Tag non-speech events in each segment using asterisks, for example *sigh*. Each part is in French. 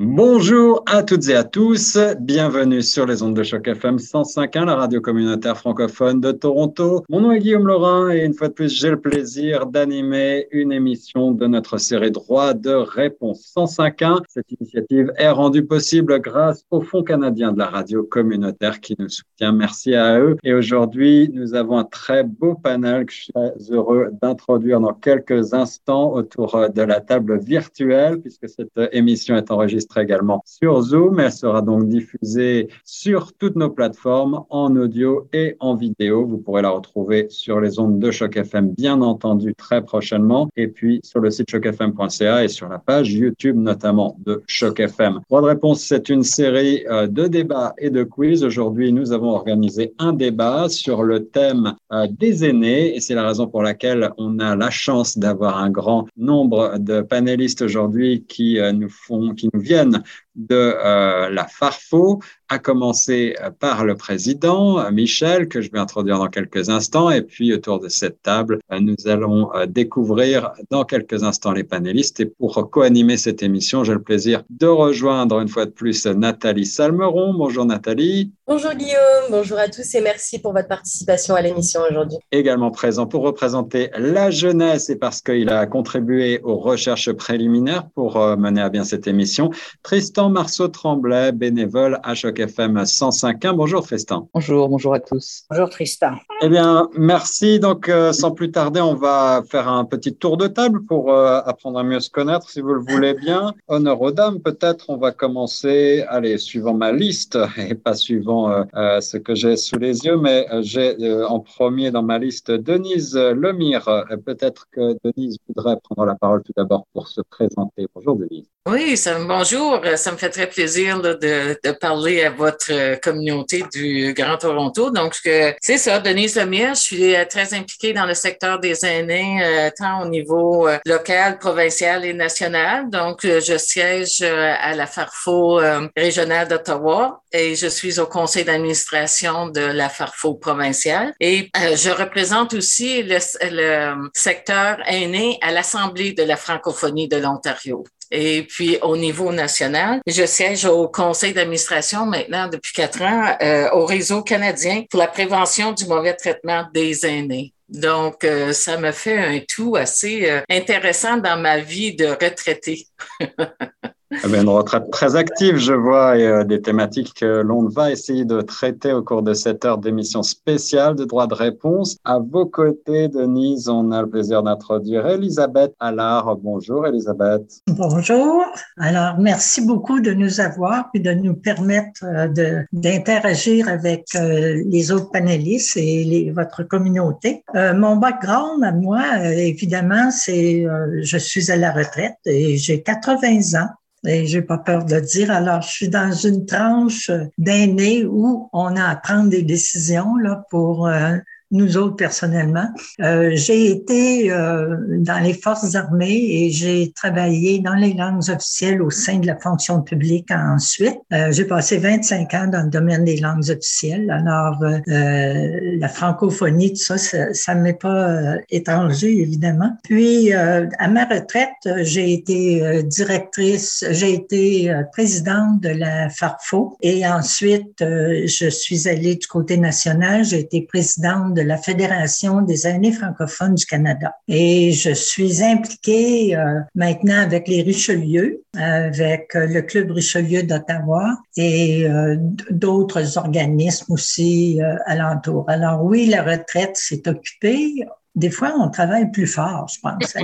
Bonjour à toutes et à tous, bienvenue sur les ondes de choc FM 105.1, la radio communautaire francophone de Toronto. Mon nom est Guillaume Laurin et une fois de plus, j'ai le plaisir d'animer une émission de notre série Droit de réponse 105.1. Cette initiative est rendue possible grâce au Fonds canadien de la radio communautaire qui nous soutient. Merci à eux. Et aujourd'hui, nous avons un très beau panel que je suis heureux d'introduire dans quelques instants autour de la table virtuelle puisque cette émission est enregistrée également sur Zoom. Elle sera donc diffusée sur toutes nos plateformes en audio et en vidéo. Vous pourrez la retrouver sur les ondes de Choc FM, bien entendu, très prochainement. Et puis sur le site chocfm.ca et sur la page YouTube notamment de Choc FM. Droit de réponse, c'est une série euh, de débats et de quiz. Aujourd'hui, nous avons organisé un débat sur le thème euh, des aînés et c'est la raison pour laquelle on a la chance d'avoir un grand nombre de panélistes aujourd'hui qui euh, nous font, qui nous viennent реально de euh, la Farfo, à commencer euh, par le président euh, Michel, que je vais introduire dans quelques instants. Et puis, autour de cette table, nous allons découvrir dans quelques instants les panélistes. Et pour co-animer cette émission, j'ai le plaisir de rejoindre une fois de plus Nathalie Salmeron. Bonjour Nathalie. Bonjour Guillaume, bonjour à tous et merci pour votre participation à l'émission aujourd'hui. Également présent pour représenter la jeunesse et parce qu'il a contribué aux recherches préliminaires pour mener à bien cette émission, Tristan Marceau-Tremblay, bénévole à Choc FM 105.1. Bonjour Tristan. Bonjour, bonjour à tous. Bonjour Tristan. Eh bien, merci. Donc, euh, sans plus tarder, on va faire un petit tour de table pour euh, apprendre à mieux se connaître, si vous le voulez bien. Honneur aux dames, peut-être on va commencer, allez, suivant ma liste *laughs* et pas suivant euh, ce que j'ai sous les yeux, mais j'ai en premier dans ma liste Denise Lemire. peut-être que Denise voudrait prendre la parole tout d'abord pour se présenter. Bonjour Denise. Oui, ça, bonjour. Ça me fait très plaisir de, de, parler à votre euh, communauté du Grand Toronto. Donc, c'est ça, Denise Lemire. Je suis euh, très impliquée dans le secteur des aînés, euh, tant au niveau local, provincial et national. Donc, je siège à la Farfo régionale d'Ottawa et je suis au conseil d'administration de la Farfo provinciale. Et je représente aussi le, le secteur aîné à l'Assemblée de la francophonie de l'Ontario. Et puis, au niveau national, je siège au conseil d'administration maintenant depuis quatre ans euh, au réseau canadien pour la prévention du mauvais traitement des aînés. Donc, euh, ça me fait un tout assez euh, intéressant dans ma vie de retraité. *laughs* Eh une retraite très active, je vois, et euh, des thématiques que l'on va essayer de traiter au cours de cette heure d'émission spéciale de droit de réponse. À vos côtés, Denise, on a le plaisir d'introduire Elisabeth Allard. Bonjour, Elisabeth. Bonjour. Alors, merci beaucoup de nous avoir et de nous permettre euh, d'interagir avec euh, les autres panélistes et votre communauté. mon background, à moi, évidemment, c'est je suis à la retraite et j'ai 80 ans. Et j'ai pas peur de le dire. Alors, je suis dans une tranche d'aînés où on a à prendre des décisions là pour euh, nous autres personnellement. Euh, j'ai été euh, dans les forces armées et j'ai travaillé dans les langues officielles au sein de la fonction publique ensuite. Euh, j'ai passé 25 ans dans le domaine des langues officielles. Alors, euh, la francophonie, tout ça, ça, ça m'est pas euh, étranger, évidemment. Puis, à ma retraite, j'ai été directrice, j'ai été présidente de la FARFO et ensuite, je suis allée du côté national, j'ai été présidente de la Fédération des aînés francophones du Canada. Et je suis impliquée euh, maintenant avec les Richelieu, avec euh, le Club Richelieu d'Ottawa et euh, d'autres organismes aussi alentour. Alors oui, la retraite s'est occupée des fois, on travaille plus fort, je pense,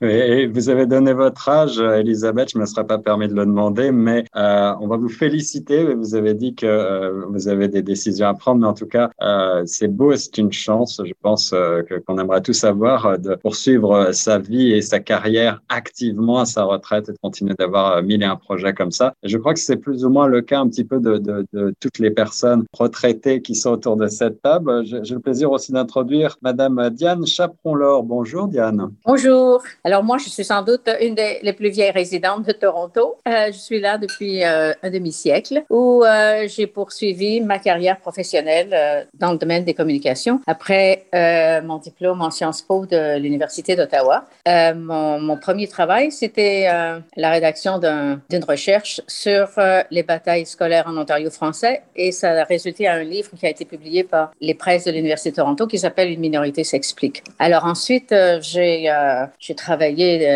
*laughs* vous avez donné votre âge, Elisabeth, je ne me serais pas permis de le demander, mais euh, on va vous féliciter. Vous avez dit que euh, vous avez des décisions à prendre, mais en tout cas, euh, c'est beau et c'est une chance, je pense, qu'on aimerait tous avoir de poursuivre sa vie et sa carrière activement à sa retraite et de continuer d'avoir mille et un projets comme ça. je crois que c'est plus ou moins le cas un petit peu de, toutes les personnes retraitées qui sont autour de cette table. J'ai le plaisir aussi d'introduire Madame Diane Chaperon-Laure. Bonjour Diane. Bonjour. Alors moi, je suis sans doute une des plus vieilles résidentes de Toronto. Euh, je suis là depuis euh, un demi-siècle où euh, j'ai poursuivi ma carrière professionnelle dans le domaine des communications. Après mon diplôme en Sciences Po de l'Université d'Ottawa, mon, mon, premier travail, c'était la rédaction d'une recherche sur les batailles scolaires en Ontario français et ça a résulté à un livre qui a été publié par les presses de l'Université de Toronto qui s'appelle Une minorité s'explique. Alors ensuite, j'ai j'ai travaillé,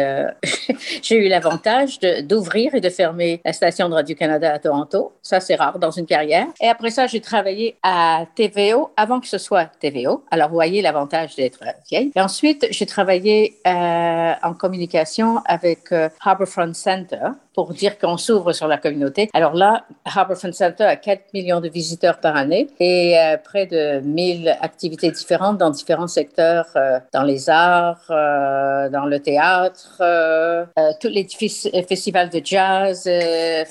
*laughs* j'ai eu l'avantage d'ouvrir et de fermer la station de Radio-Canada à Toronto. Ça, c'est rare dans une carrière. Et après ça, j'ai travaillé à TVO avant que ce soit TVO. Alors, vous voyez l'avantage d'être vieille. Et ensuite, j'ai travaillé euh, en communication avec euh, Harbourfront Center pour dire qu'on s'ouvre sur la communauté. Alors là, Harbourfront Center a 4 millions de visiteurs par année et euh, près de 1000 activités différentes dans différents secteurs, euh, dans les arts, euh, dans le théâtre, tous les festivals de jazz,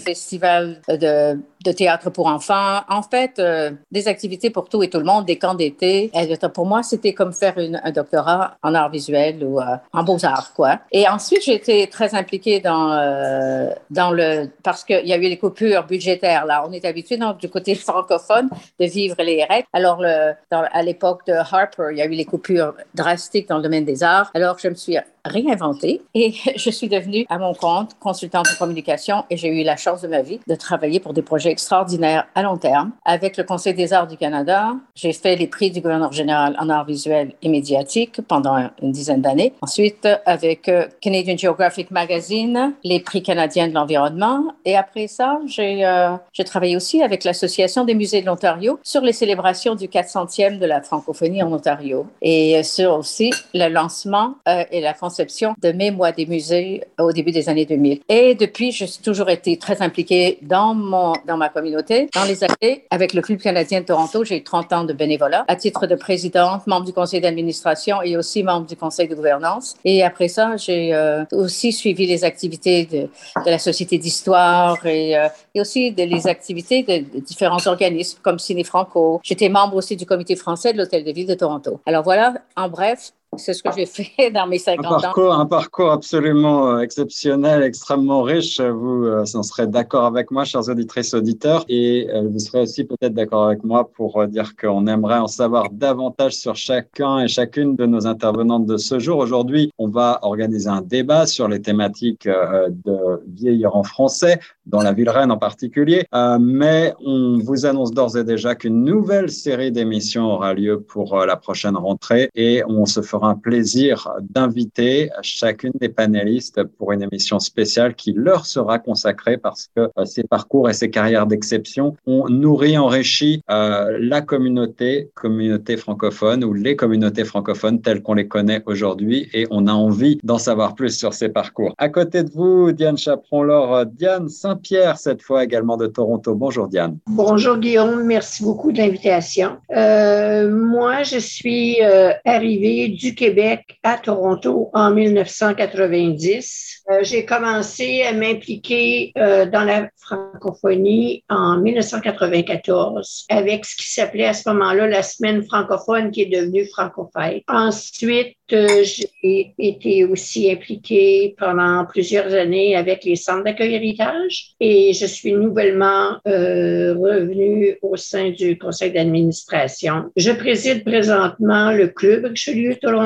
festivals de de théâtre pour enfants. En fait, euh, des activités pour tout et tout le monde, des camps d'été. Pour moi, c'était comme faire une, un doctorat en art visuel ou euh, en beaux-arts, quoi. Et ensuite, j'ai été très impliquée dans, euh, dans le... Parce qu'il y a eu les coupures budgétaires, là. On est habitué, donc, du côté *laughs* francophone, de vivre les règles. Alors, le, à l'époque de Harper, il y a eu les coupures drastiques dans le domaine des arts. Alors, je me suis réinventée et *laughs* je suis devenue à mon compte consultante en communication et j'ai eu la chance de ma vie de travailler pour des projets extraordinaires à long terme avec le Conseil des arts du Canada. J'ai fait les prix du gouverneur général en arts visuels et médiatiques pendant une dizaine d'années. Ensuite, avec euh, Canadian Geographic Magazine, les prix canadiens de l'environnement. Et après ça, j'ai euh, travaillé aussi avec l'Association des musées de l'Ontario sur les célébrations du 400e de la francophonie en Ontario et sur aussi le lancement euh, et la de mes mois des musées au début des années 2000. Et depuis, j'ai toujours été très impliquée dans, mon, dans ma communauté. Dans les années, avec le Club canadien de Toronto, j'ai eu 30 ans de bénévolat à titre de présidente, membre du conseil d'administration et aussi membre du conseil de gouvernance. Et après ça, j'ai euh, aussi suivi les activités de, la Société d'histoire et, euh, et, aussi de, les activités de, de, différents organismes comme Ciné Franco. J'étais membre aussi du comité français de l'Hôtel de Ville de Toronto. Alors voilà, en bref, c'est ce que j'ai fait *laughs* dans mes 50 un parcours, ans. Un parcours absolument euh, exceptionnel, extrêmement riche. Vous euh, en serez d'accord avec moi, chers auditrices, auditeurs. Et euh, vous serez aussi peut-être d'accord avec moi pour dire qu'on aimerait en savoir davantage sur chacun et chacune de nos intervenantes de ce jour. Aujourd'hui, on va organiser un débat sur les thématiques de vieillir en français, dans la ville reine en particulier. mais on vous annonce d'ores et déjà qu'une nouvelle série d'émissions aura lieu pour la prochaine rentrée et on se fera un plaisir d'inviter chacune des panélistes pour une émission spéciale qui leur sera consacrée parce que euh, ces parcours et ces carrières d'exception ont nourri, enrichi euh, la communauté, communauté francophone ou les communautés francophones telles qu'on les connaît aujourd'hui et on a envie d'en savoir plus sur ces parcours. À côté de vous, Diane Chaperon-Laure, euh, Diane Saint-Pierre, cette fois également de Toronto. Bonjour Diane. Bonjour Guillaume, merci beaucoup de l'invitation. moi, je suis arrivée du Québec à Toronto en 1990. Euh, j'ai commencé à m'impliquer euh, dans la francophonie en 1994 avec ce qui s'appelait à ce moment-là la semaine francophone qui est devenue francophone. Ensuite, euh, j'ai été aussi impliquée pendant plusieurs années avec les centres d'accueil héritage et je suis nouvellement revenue au sein du conseil d'administration. Je préside présentement le club Richelieu Toronto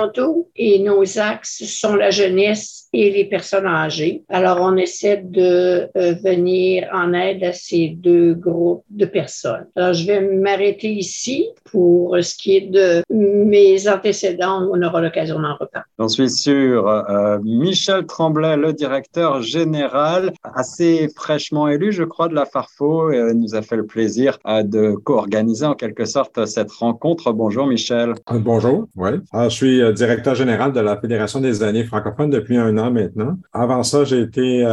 et nos axes sont la jeunesse et les personnes âgées. Alors, on essaie de euh, venir en aide à ces deux groupes de personnes. Alors, je vais m'arrêter ici pour ce qui est de mes antécédents. On aura l'occasion d'en reparler. j'en suis sûr. Euh, Michel Tremblay, le directeur général, assez fraîchement élu, je crois, de la Farfo, euh, nous a fait le plaisir euh, de co-organiser en quelque sorte cette rencontre. Bonjour Michel. Bonjour, oui. je suis directeur général de la Fédération des années francophones depuis un an maintenant. Avant ça, j'ai été,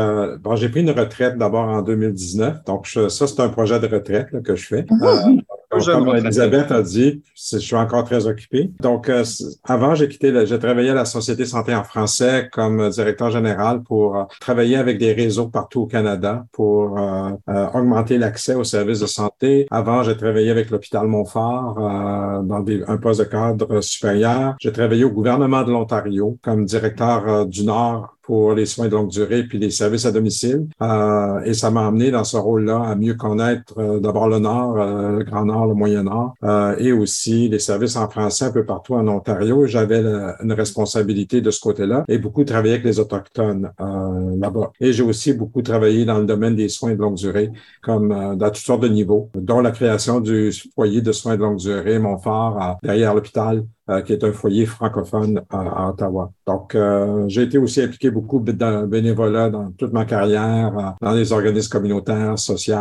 bon, j'ai pris une retraite d'abord en 2019. Donc, ça, c'est un projet de retraite que je fais. Mmh comme Elisabeth a dit, je suis encore très occupé. Donc, euh, avant, j'ai quitté, j'ai travaillé à la Société Santé en français comme directeur général pour euh, travailler avec des réseaux partout au Canada pour euh, augmenter l'accès aux services de santé. Avant, j'ai travaillé avec l'hôpital Montfort dans des, un poste de cadre supérieur. J'ai travaillé au gouvernement de l'Ontario comme directeur du Nord pour les soins de longue durée puis les services à domicile. Euh, et ça m'a amené dans ce rôle-là à mieux connaître euh, d'abord le Nord, euh, le Grand Nord, le Moyen Nord, euh, et aussi les services en français un peu partout en Ontario. J'avais une responsabilité de ce côté-là et beaucoup travaillé avec les autochtones là-bas. Et j'ai aussi beaucoup travaillé dans le domaine des soins de longue durée, comme dans toutes sortes de niveaux, dont la création du foyer de soins de longue durée, Montfort, derrière l'hôpital, euh, qui est un foyer francophone à, Ottawa. Donc, euh, j'ai été aussi impliqué beaucoup de bénévolat dans toute ma carrière, euh, dans les organismes communautaires, sociaux,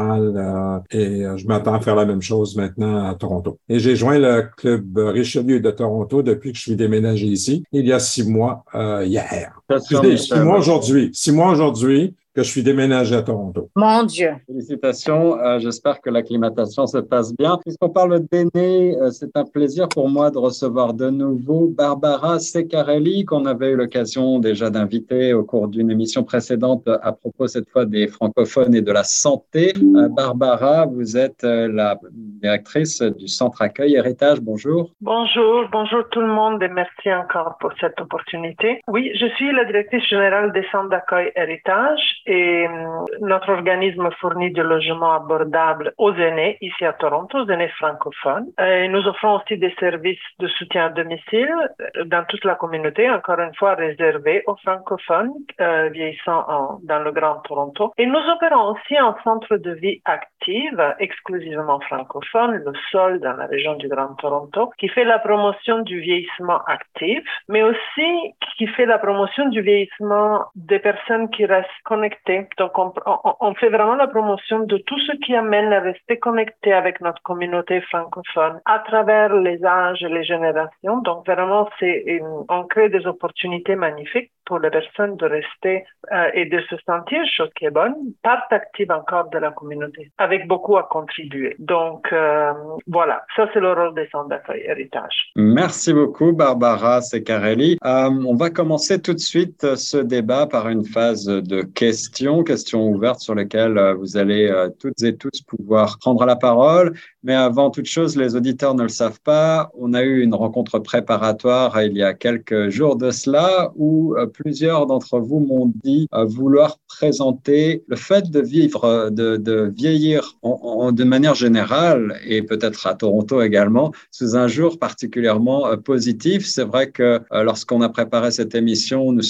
et je m'attends à faire la même chose maintenant à Toronto. Et j'ai joint le club Richelieu de Toronto depuis que je suis déménagé ici, il y a six mois hier. Six mois aujourd'hui. Six mois aujourd'hui que je suis déménagé à Toronto. Mon Dieu. Félicitations. Euh, j'espère que l'acclimatation se passe bien. Puisqu'on parle d'aînés, euh, c'est un plaisir pour moi de recevoir de nouveau Barbara Secarelli, qu'on avait eu l'occasion déjà d'inviter au cours d'une émission précédente à propos cette fois des francophones et de la santé. Euh, Barbara, vous êtes la directrice du centre accueil Héritage. Bonjour. Bonjour, bonjour tout le monde et merci encore pour cette opportunité. Oui, je suis la directrice générale des centres d'accueil Héritage et euh, notre organisme fournit du logement abordable aux aînés ici à Toronto, aux aînés francophones. Et nous offrons aussi des services de soutien à domicile euh, dans toute la communauté, encore une fois réservés aux francophones euh, vieillissant dans le Grand Toronto. Et nous opérons aussi un centre de vie active exclusivement francophone, le SOL dans la région du Grand Toronto, qui fait la promotion du vieillissement actif, mais aussi qui fait la promotion du vieillissement des personnes qui restent connectées donc, on, fait vraiment la promotion de tout ce qui amène à rester connecté avec notre communauté francophone à travers les âges et les générations. Donc, vraiment, c'est on crée des opportunités magnifiques pour les personnes de rester euh, et de se sentir, chose qui est part active encore de la communauté, avec beaucoup à contribuer. Donc, euh, voilà, ça c'est le rôle des centres d'accueil héritage. Merci beaucoup, Barbara Secarelli. Euh, on va commencer tout de suite ce débat par une phase de questions questions, ouvertes sur lesquelles euh, vous allez toutes et tous pouvoir prendre la parole. Mais avant toute chose, les auditeurs ne le savent pas, on a eu une rencontre préparatoire il y a quelques jours de cela où euh, plusieurs d'entre vous m'ont dit vouloir présenter le fait de vivre, de, vieillir de manière générale et peut-être à Toronto également sous un jour particulièrement positif. C'est vrai que lorsqu'on a préparé cette émission, nous,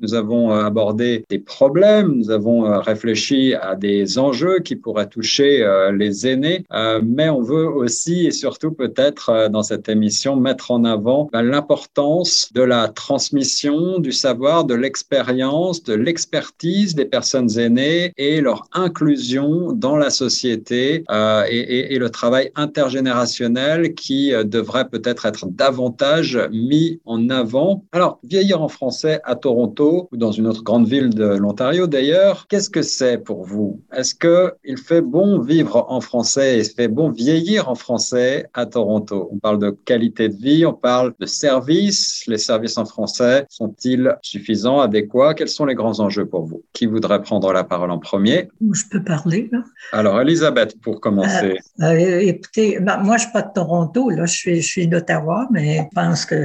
nous avons abordé des problèmes, nous avons euh, réfléchi à des enjeux qui pourraient toucher euh, les aînés, euh, mais veut aussi et surtout peut-être dans cette émission mettre en avant ben, l'importance de la transmission du savoir, de l'expérience, de l'expertise des personnes aînées et leur inclusion dans la société et, et, le travail intergénérationnel qui devrait peut-être être davantage mis en avant. Alors, vieillir en français à Toronto ou dans une autre grande ville de l'Ontario d'ailleurs, qu'est-ce que c'est pour vous? Est-ce qu'il fait bon vivre en français et fait bon vieillir en français à Toronto On parle de qualité de vie, on parle de services. Les services en français sont-ils suffisants, adéquats? Quels sont les grands enjeux pour vous? Qui voudrait prendre la parole en premier? Je peux parler. Alors, Elisabeth, pour commencer. Euh, euh, écoutez, ben, moi, je ne suis pas de Toronto, là, je suis, je suis d'Ottawa, mais je pense que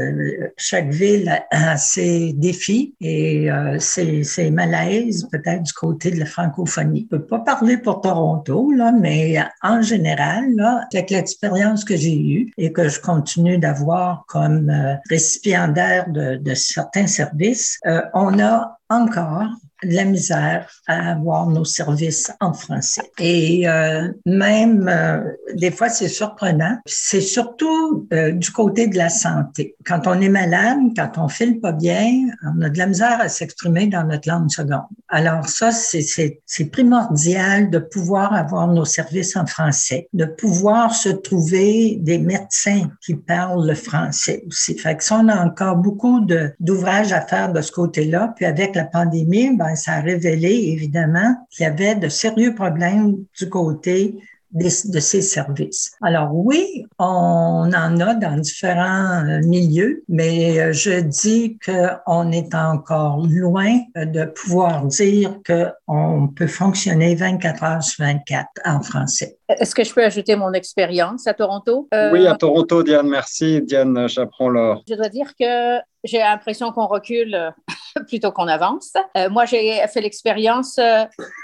chaque ville a ses défis et euh, ses, ses malaises, peut-être du côté de la francophonie. Je peux pas parler pour Toronto, là, mais en général, là, avec l'expérience que j'ai eue et que je continue d'avoir comme euh, récipiendaire de, certains services, euh, on a encore de la misère à avoir nos services en français. Et euh, même, euh, des fois, c'est surprenant. C'est surtout euh, du côté de la santé. Quand on est malade, quand on file pas bien, on a de la misère à s'exprimer dans notre langue seconde. Alors ça, c'est primordial de pouvoir avoir nos services en français, de pouvoir se trouver des médecins qui parlent le français aussi. Fait que ça, on a encore beaucoup d'ouvrages à faire de ce côté-là. Puis avec la pandémie, ben, ça a révélé évidemment qu'il y avait de sérieux problèmes du côté de ces services. Alors oui, on en a dans différents milieux, mais euh, je dis qu'on est encore loin de pouvoir dire qu'on peut fonctionner 24 heures sur 24 en français. Est-ce que je peux ajouter mon expérience à Toronto? Euh, oui, à Toronto, Diane, merci. Diane Chaperon-Laure. Je dois dire que j'ai l'impression qu'on recule *laughs* plutôt qu'on avance. moi, j'ai fait l'expérience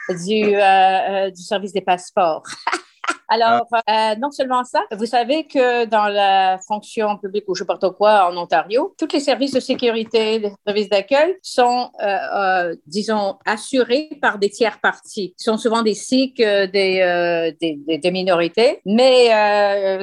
du, du service des passeports. *laughs* Alors, euh, non seulement ça, vous savez que dans la fonction publique ou je ne sais pas quoi en Ontario, tous les services de sécurité, les services d'accueil sont, euh, euh, disons, assurés par des tiers parties. Ils sont souvent des Sikhs, des, des, minorités, mais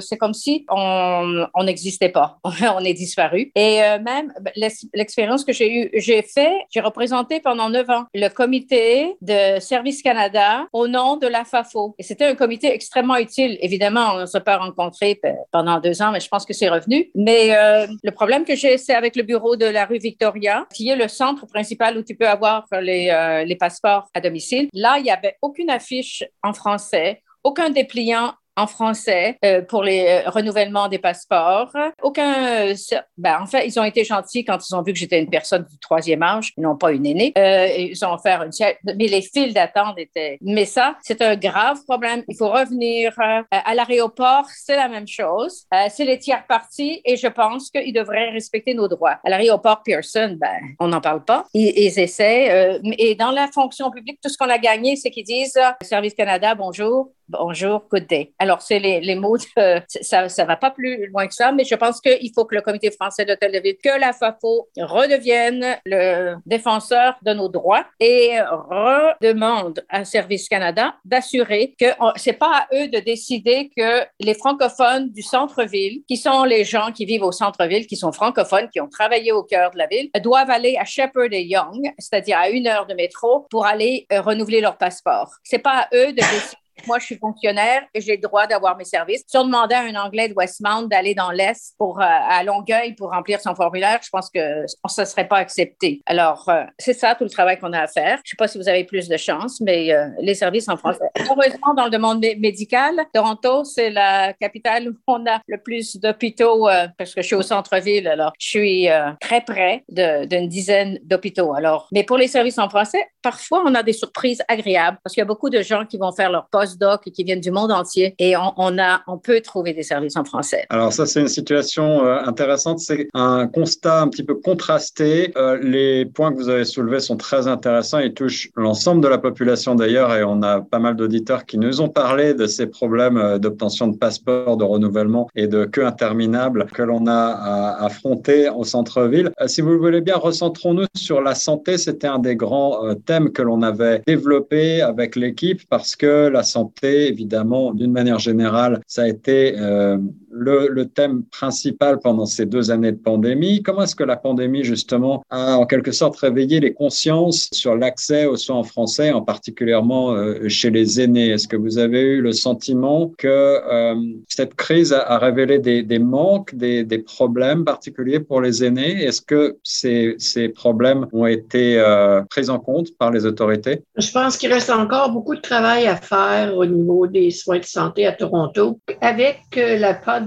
c'est comme si on n'existait pas. *laughs* on est disparu. Et même ben, l'expérience que j'ai eue, j'ai fait, j'ai représenté pendant neuf ans le comité de Service Canada au nom de la FAFO. Et c'était un comité extrêmement utile. Évidemment, on ne s'est pas rencontrés pendant deux ans, mais je pense que c'est revenu. Mais euh, le problème que j'ai, c'est avec le bureau de la rue Victoria, qui est le centre principal où tu peux avoir les, euh, les passeports à domicile. Là, il n'y avait aucune affiche en français, aucun dépliant en français euh, pour les euh, renouvellements des passeports. Aucun, euh, ben, en fait, ils ont été gentils quand ils ont vu que j'étais une personne du troisième âge, n'ont pas une aînée. ils ont offert une mais les files d'attente étaient. Mais ça, c'est un grave problème. Il faut revenir à l'aéroport, c'est la même chose. c'est les tiers parties et je pense qu'ils devraient respecter nos droits. À l'aéroport Pearson, ben, on n'en parle pas. Ils, ils essaient. et dans la fonction publique, tout ce qu'on a gagné, c'est qu'ils disent Service Canada, bonjour. Bonjour, good day. Alors, c'est les, les, mots, ça ne va pas plus loin que ça, mais je pense qu'il faut que le Comité français de Tel que la FAFO redevienne le défenseur de nos droits et redemande à Service Canada d'assurer que c'est pas à eux de décider que les francophones du centre-ville, qui sont les gens qui vivent au centre-ville, qui sont francophones, qui ont travaillé au cœur de la ville, doivent aller à Shepherd et Young, c'est-à-dire à une heure de métro, pour aller euh, renouveler leur passeport. C'est pas à eux de décider moi, je suis fonctionnaire et j'ai le droit d'avoir mes services. Si on demandait à un Anglais de Westmount d'aller dans l'Est pour, euh, à Longueuil pour remplir son formulaire, je pense que ça ne serait pas accepté. Alors, euh, c'est ça tout le travail qu'on a à faire. Je ne sais pas si vous avez plus de chance, mais euh, les services en français. Heureusement, dans le monde médical, Toronto, c'est la capitale où on a le plus d'hôpitaux parce que je suis au centre-ville. Alors, je suis très près d'une dizaine d'hôpitaux. Alors, mais pour les services en français, parfois, on a des surprises agréables parce qu'il y a beaucoup de gens qui vont faire leur poste doc qui viennent du monde entier et on, peut trouver des services en français. Alors ça, c'est une situation euh, intéressante. C'est un constat un petit peu contrasté. Euh, les points que vous avez soulevés sont très intéressants. Ils touchent l'ensemble de la population d'ailleurs et on a pas mal d'auditeurs qui nous ont parlé de ces problèmes euh, d'obtention de passeports, de renouvellement et de queues interminables que l'on a à affronter au centre-ville. Si vous le voulez bien, recentrons-nous sur la santé. C'était un des grands thèmes que l'on avait développé avec l'équipe parce que la santé, évidemment, d'une manière générale, ça a été le, thème principal pendant ces deux années de pandémie. Comment est-ce que la pandémie, justement, a en quelque sorte réveillé les consciences sur l'accès aux soins en français, en particulièrement euh, chez les aînés? Est-ce que vous avez eu le sentiment que euh, cette crise a, révélé des, manques, des, problèmes particuliers pour les aînés? Est-ce que ces, ces, problèmes ont été euh, pris en compte par les autorités? Je pense qu'il reste encore beaucoup de travail à faire au niveau des soins de santé à Toronto. Avec la pandémie,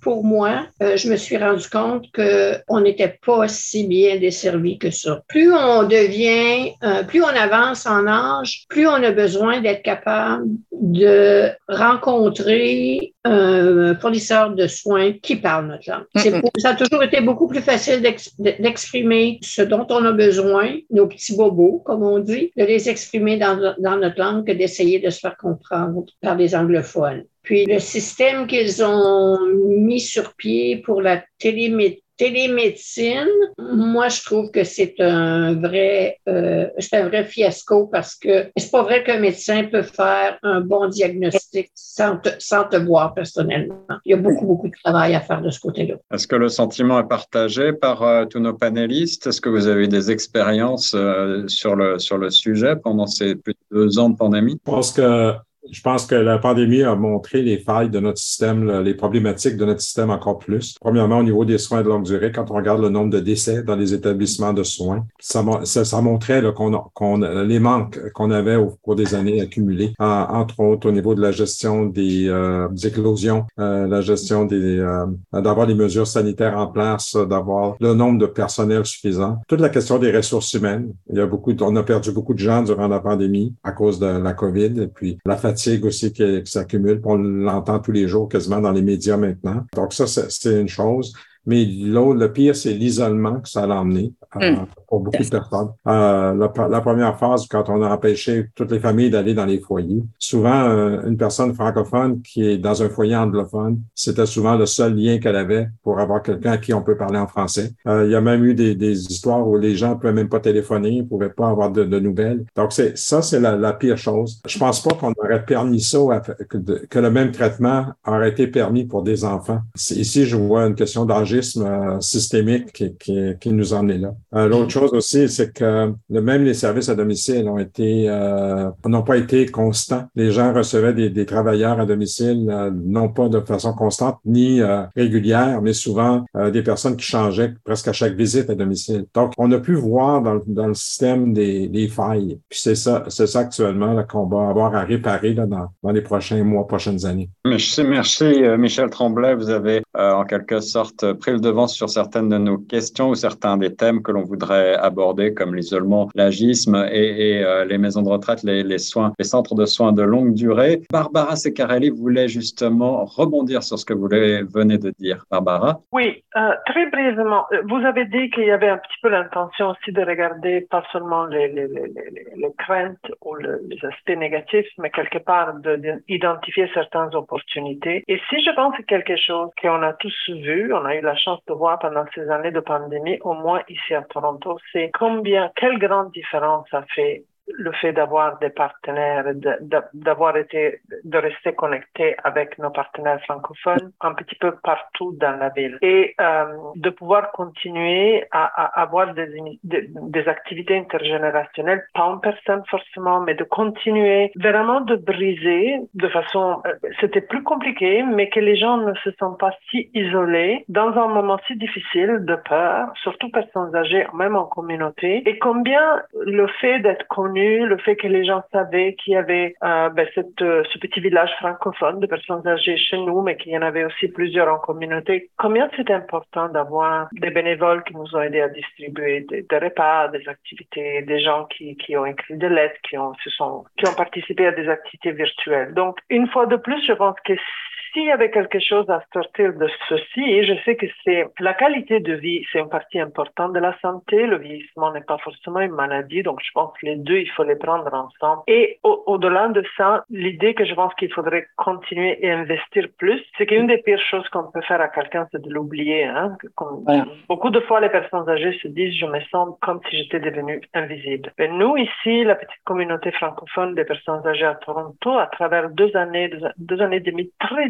pour moi, euh, je me suis rendu compte qu'on n'était pas si bien desservi que ça. Plus on devient, euh, plus on avance en âge, plus on a besoin d'être capable de rencontrer un fournisseur de soins qui parle notre langue. ça a toujours été beaucoup plus facile d'exprimer ce dont on a besoin, nos petits bobos, comme on dit, de les exprimer dans, dans notre langue que d'essayer de se faire comprendre par des anglophones. Puis le système qu'ils ont mis sur pied pour la télémédecine, télémédecine, moi, je trouve que c'est un vrai, euh, c'est un vrai fiasco parce que c'est pas vrai qu'un médecin peut faire un bon diagnostic sans te, sans te voir personnellement. Il y a beaucoup, beaucoup de travail à faire de ce côté-là. Est-ce que le sentiment est partagé par euh, tous nos panélistes? Est-ce que vous avez eu des expériences euh, sur, le, sur le sujet pendant ces plus de deux ans de pandémie? Je pense que je pense que la pandémie a montré les failles de notre système, les problématiques de notre système encore plus. Premièrement, au niveau des soins de longue durée, quand on regarde le nombre de décès dans les établissements de soins, ça, montrait qu'on, les manques qu'on avait au cours des années accumulés, entre autres au niveau de la gestion des, euh, éclosions, euh, la gestion des, euh, d'avoir les mesures sanitaires en place, d'avoir le nombre de personnel suffisant. Toute la question des ressources humaines. Il y a beaucoup, on a perdu beaucoup de gens durant la pandémie à cause de la COVID et puis la fatigue aussi qui, s'accumule. On l'entend tous les jours quasiment dans les médias maintenant. Donc ça, c'est une chose. Mais l'autre, le pire, c'est l'isolement que ça a emmené euh, hmm. pour beaucoup de personnes. Euh, la, première phase, quand on a empêché toutes les familles d'aller dans les foyers, souvent, euh, une personne francophone qui est dans un foyer anglophone, c'était souvent le seul lien qu'elle avait pour avoir quelqu'un à qui on peut parler en français. il y a même eu des, histoires où les gens ne pouvaient même pas téléphoner, ils ne pouvaient pas avoir de, nouvelles. Donc, c'est ça, c'est la, pire chose. Je pense pas qu'on aurait permis ça, que, que, le même traitement aurait été permis pour des enfants. Ici, je vois une question d'âge euh, systémique qui, qui, qui, nous en est là. Euh, l'autre chose aussi, c'est que même les services à domicile ont été euh, n'ont pas été constants. Les gens recevaient des, des travailleurs à domicile non pas de façon constante ni régulière, mais souvent des personnes qui changeaient presque à chaque visite à domicile. Donc, on a pu voir dans, dans le système des, des failles. Puis c'est ça, c'est ça actuellement qu'on va avoir à réparer là, dans, dans les prochains mois, prochaines années. Merci, merci Michel Tremblay. Vous avez en quelque sorte pris le devant sur certaines de nos questions ou certains des thèmes que l'on voudrait aborder, comme l'isolement, l'agisme et, euh, les maisons de retraite, les, soins, les centres de soins de longue durée. Barbara Secarelli voulait justement rebondir sur ce que vous venez de dire. Barbara? Oui, euh, très brièvement. Euh, vous avez dit qu'il y avait un petit peu l'intention aussi de regarder pas seulement les, craintes ou les aspects négatifs, mais quelque part d'identifier certaines opportunités. Et si je pense quelque chose qu'on a tous vu, on a eu la chance de voir pendant ces années de pandémie, au moins ici à Toronto, c'est combien, quelle grande différence ça fait le fait d'avoir des partenaires, d'avoir été, de rester connecté avec nos partenaires francophones un petit peu partout dans la ville. Et euh, de pouvoir continuer à, avoir des, des, activités intergénérationnelles, pas en personne forcément, mais de continuer vraiment de briser de façon, euh, c'était plus compliqué, mais que les gens ne se sentent pas si isolés dans un moment si difficile de peur, surtout personnes âgées, même en communauté, et combien le fait d'être connu le fait que les gens savaient qu'il y avait euh, ben, cette, euh, ce petit village francophone de personnes âgées chez nous, mais qu'il y en avait aussi plusieurs en communauté. Combien c'est important d'avoir des bénévoles qui nous ont aidés à distribuer des, repas, des activités, des gens qui, qui ont écrit des lettres, qui ont, qui ont participé à des activités virtuelles. Donc, une fois de plus, je pense que s'il y avait quelque chose à sortir de ceci, et je sais que c'est la qualité de vie, c'est une partie importante de la santé. Le vieillissement n'est pas forcément une maladie, donc je pense que les deux, il faut les prendre ensemble. Et au-delà de ça, l'idée que je pense qu'il faudrait continuer et investir plus, c'est qu'une des pires choses qu'on peut faire à quelqu'un, c'est de l'oublier. Hein? Beaucoup de fois, les personnes âgées se disent, je me sens comme si j'étais devenu invisible. Mais nous, ici, la petite communauté francophone des personnes âgées à Toronto, à travers deux années, deux, deux années et demie très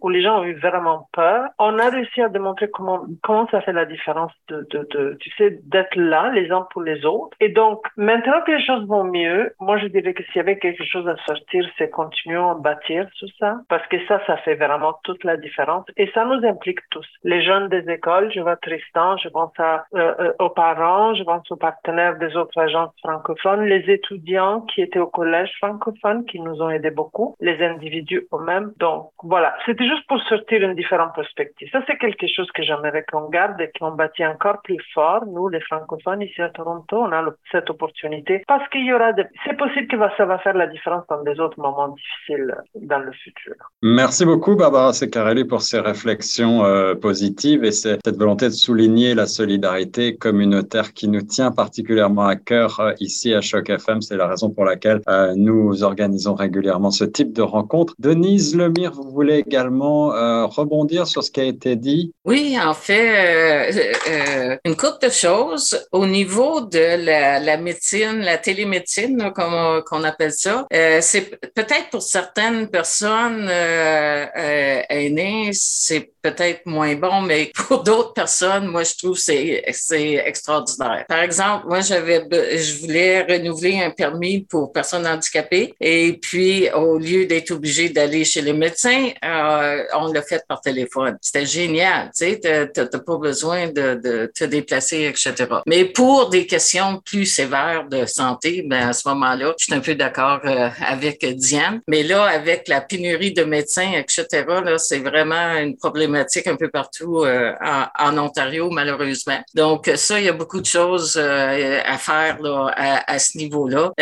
où les gens ont eu vraiment peur. On a réussi à démontrer comment comment ça fait la différence de, de, tu sais d'être là les uns pour les autres. Et donc maintenant que les choses vont mieux, moi je dirais que s'il y avait quelque chose à sortir, c'est continuons à bâtir tout ça parce que ça ça fait vraiment toute la différence et ça nous implique tous. Les jeunes des écoles, je vois Tristan, je pense à, euh, euh, aux parents, je pense aux partenaires des autres agences francophones, les étudiants qui étaient au collège francophone qui nous ont aidés beaucoup, les individus eux-mêmes. Donc voilà, c'était juste pour sortir une différente perspective. Ça, c'est quelque chose que j'aimerais qu'on garde et qu'on bâtit encore plus fort. Nous, les francophones, ici à Toronto, on a cette opportunité parce qu'il y aura des... C'est possible que ça va faire la différence dans des autres moments difficiles dans le futur. Merci beaucoup, Barbara Secarelli, pour ces réflexions euh, positives et cette volonté de souligner la solidarité communautaire qui nous tient particulièrement à cœur euh, ici à Choc FM. C'est la raison pour laquelle euh, nous organisons régulièrement ce type de rencontre. Denise Lemire, vous voulez également euh, rebondir sur ce qui a été dit? Oui, en fait, une couple de choses. Au niveau de la, médecine, la télémédecine, comme qu'on appelle ça, c'est peut-être pour certaines personnes aînées, c'est peut-être moins bon, mais pour d'autres personnes, moi, je trouve c'est c'est extraordinaire. Par exemple, moi, j'avais, je voulais renouveler un permis pour personnes handicapées et puis au lieu d'être obligé d'aller chez le médecin, euh, on l'a fait par téléphone. C'était génial, tu sais, t'as pas besoin de, te déplacer, etc. Mais pour des questions plus sévères de santé, ben à ce moment-là, je suis un peu d'accord euh, avec Diane. Mais là, avec la pénurie de médecins, etc., là, c'est vraiment une problématique un peu partout euh, en, Ontario, malheureusement. Donc, ça, il y a beaucoup de choses euh, à faire là, à, ce niveau-là,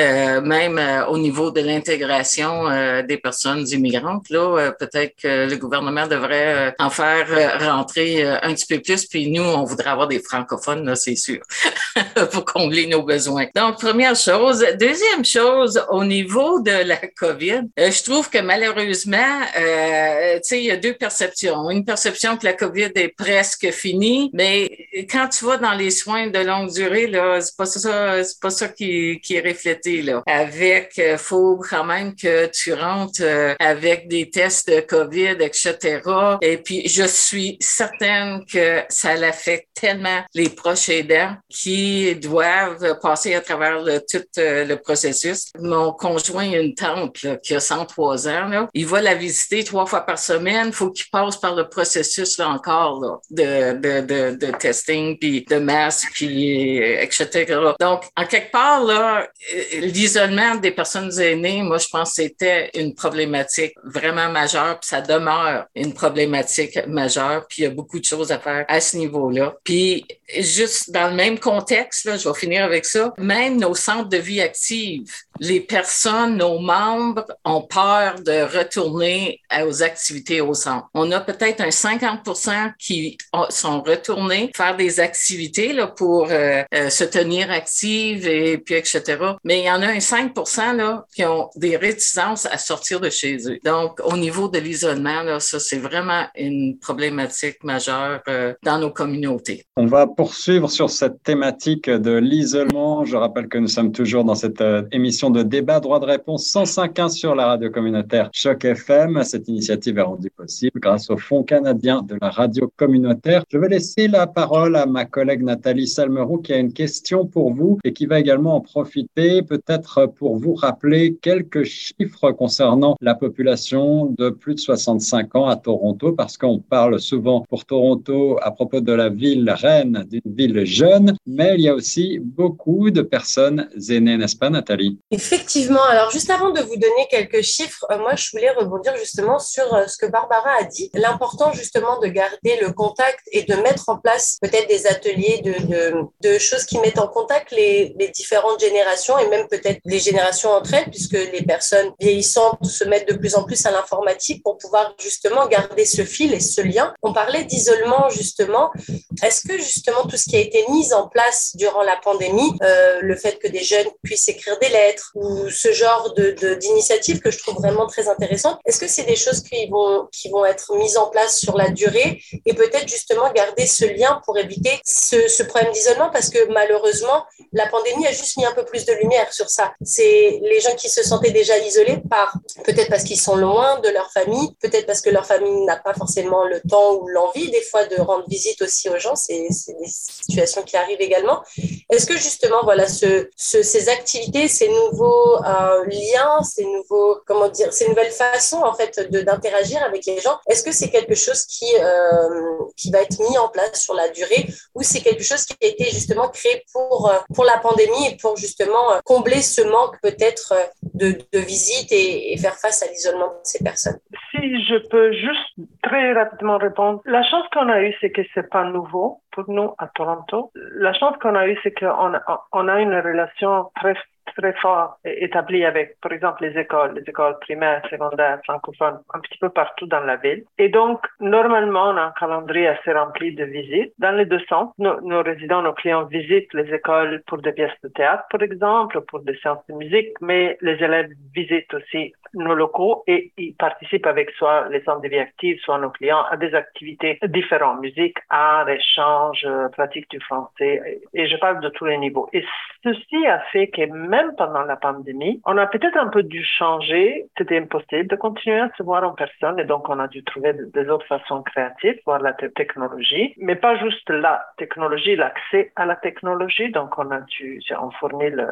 même au niveau de l'intégration des personnes immigrantes. Là, que le gouvernement devrait en faire rentrer un petit peu plus, puis nous, on voudrait avoir des francophones, là, c'est sûr, *laughs* pour combler nos besoins. Donc, première chose. Deuxième chose, au niveau de la COVID, je trouve que malheureusement, tu sais, il y a deux perceptions. Une perception que la COVID est presque finie, mais quand tu vas dans les soins de longue durée, là, c'est pas ça, c'est pas ça qui, qui est reflété, là. Avec, euh, faut quand même que tu rentres euh, avec des tests COVID, etc. Et puis, je suis certaine que ça l'affecte tellement les proches aidants qui doivent passer à travers le, tout euh, le processus. Mon conjoint a une tante qui a 103 ans. Là. Il va la visiter trois fois par semaine. faut qu'il passe par le processus là encore là, de, de, de, de testing, puis de masques, puis euh, etc. Donc, en quelque part, là, euh, l'isolement des personnes aînées, moi, je pense que c'était une problématique vraiment majeure, puis ça demeure une problématique majeure, puis il y a beaucoup de choses à faire à ce niveau-là. Puis, juste dans le même contexte, là, je vais finir avec ça, même nos centres de vie active, les personnes, nos membres ont peur de retourner aux activités au centre. On a peut-être un 50% qui sont retournés faire des activités là, pour euh, euh, se tenir actives et puis etc. Mais il y en a un 5% là, qui ont des réticences à sortir de chez eux. Donc, au niveau de l'isolement, ça, c'est vraiment une problématique majeure euh, dans nos communautés. Poursuivre sur cette thématique de l'isolement. Je rappelle que nous sommes toujours dans cette émission de débat droit de réponse 105.1 sur la radio communautaire Choc FM. Cette initiative est rendue possible grâce au Fonds canadien de la radio communautaire. Je vais laisser la parole à ma collègue Nathalie Salmeroux qui a une question pour vous et qui va également en profiter peut-être pour vous rappeler quelques chiffres concernant la population de plus de 65 ans à Toronto parce qu'on parle souvent pour Toronto à propos de la ville reine, d'une ville jeune, mais il y a aussi beaucoup de personnes aînées, n'est-ce pas Nathalie? Effectivement. Alors, juste avant de vous donner quelques chiffres, euh, moi, je voulais rebondir justement sur euh, ce que Barbara a dit. L'important, justement, de garder le contact et de mettre en place peut-être des ateliers de, choses qui mettent en contact les différentes générations et même peut-être les générations entre elles, puisque les personnes vieillissantes se mettent de plus en plus à l'informatique pour pouvoir justement garder ce fil et ce lien. On parlait d'isolement, justement. Est-ce que, justement, tout ce qui a été mis en place durant la pandémie, euh, le fait que des jeunes puissent écrire des lettres, ou ce genre de, d'initiatives que je trouve vraiment très intéressantes. Est-ce que c'est des choses qui vont, qui vont être mises en place sur la durée et peut-être justement garder ce lien pour éviter ce, problème d'isolement? Parce que malheureusement, la pandémie a juste mis un peu plus de lumière sur ça. C'est les gens qui se sentaient déjà isolés par, peut-être parce qu'ils sont loin de leur famille, peut-être parce que leur famille n'a pas forcément le temps ou l'envie des fois de rendre visite aussi aux gens. Des situations qui arrivent également. Est-ce que justement, voilà, ce, ce, ces activités, ces nouveaux euh, liens, ces nouveaux, comment dire, ces nouvelles façons en fait d'interagir avec les gens. Est-ce que c'est quelque chose qui euh, qui va être mis en place sur la durée ou c'est quelque chose qui a été justement créé pour euh, pour la pandémie et pour justement combler ce manque peut-être de, de visite et, faire face à l'isolement de ces personnes Si je peux juste très rapidement répondre, la chance qu'on a eue, c'est que c'est pas nouveau pour nous à Toronto. La chance qu'on a eue, c'est qu'on a, on a une relation très très fort établi avec, par exemple, les écoles, les écoles primaires, secondaires, francophones, un petit peu partout dans la ville. Et donc, normalement, on a un calendrier assez rempli de visites dans les deux sens. Nos, résidents, nos clients visitent les écoles pour des pièces de théâtre, par exemple, pour des séances de musique, mais les élèves visitent aussi nos locaux et ils participent avec soit les centres de vie active, soit nos clients à des activités différentes, musique, art, échange, pratique du français. Et je parle de tous les niveaux. Et ceci a fait que pendant la pandémie, on a peut-être un peu dû changer. C'était impossible de continuer à se voir en personne et donc on a dû trouver des autres façons créatives, voir la technologie, mais pas juste la technologie, l'accès à la technologie. Donc on a dû, on fournit le,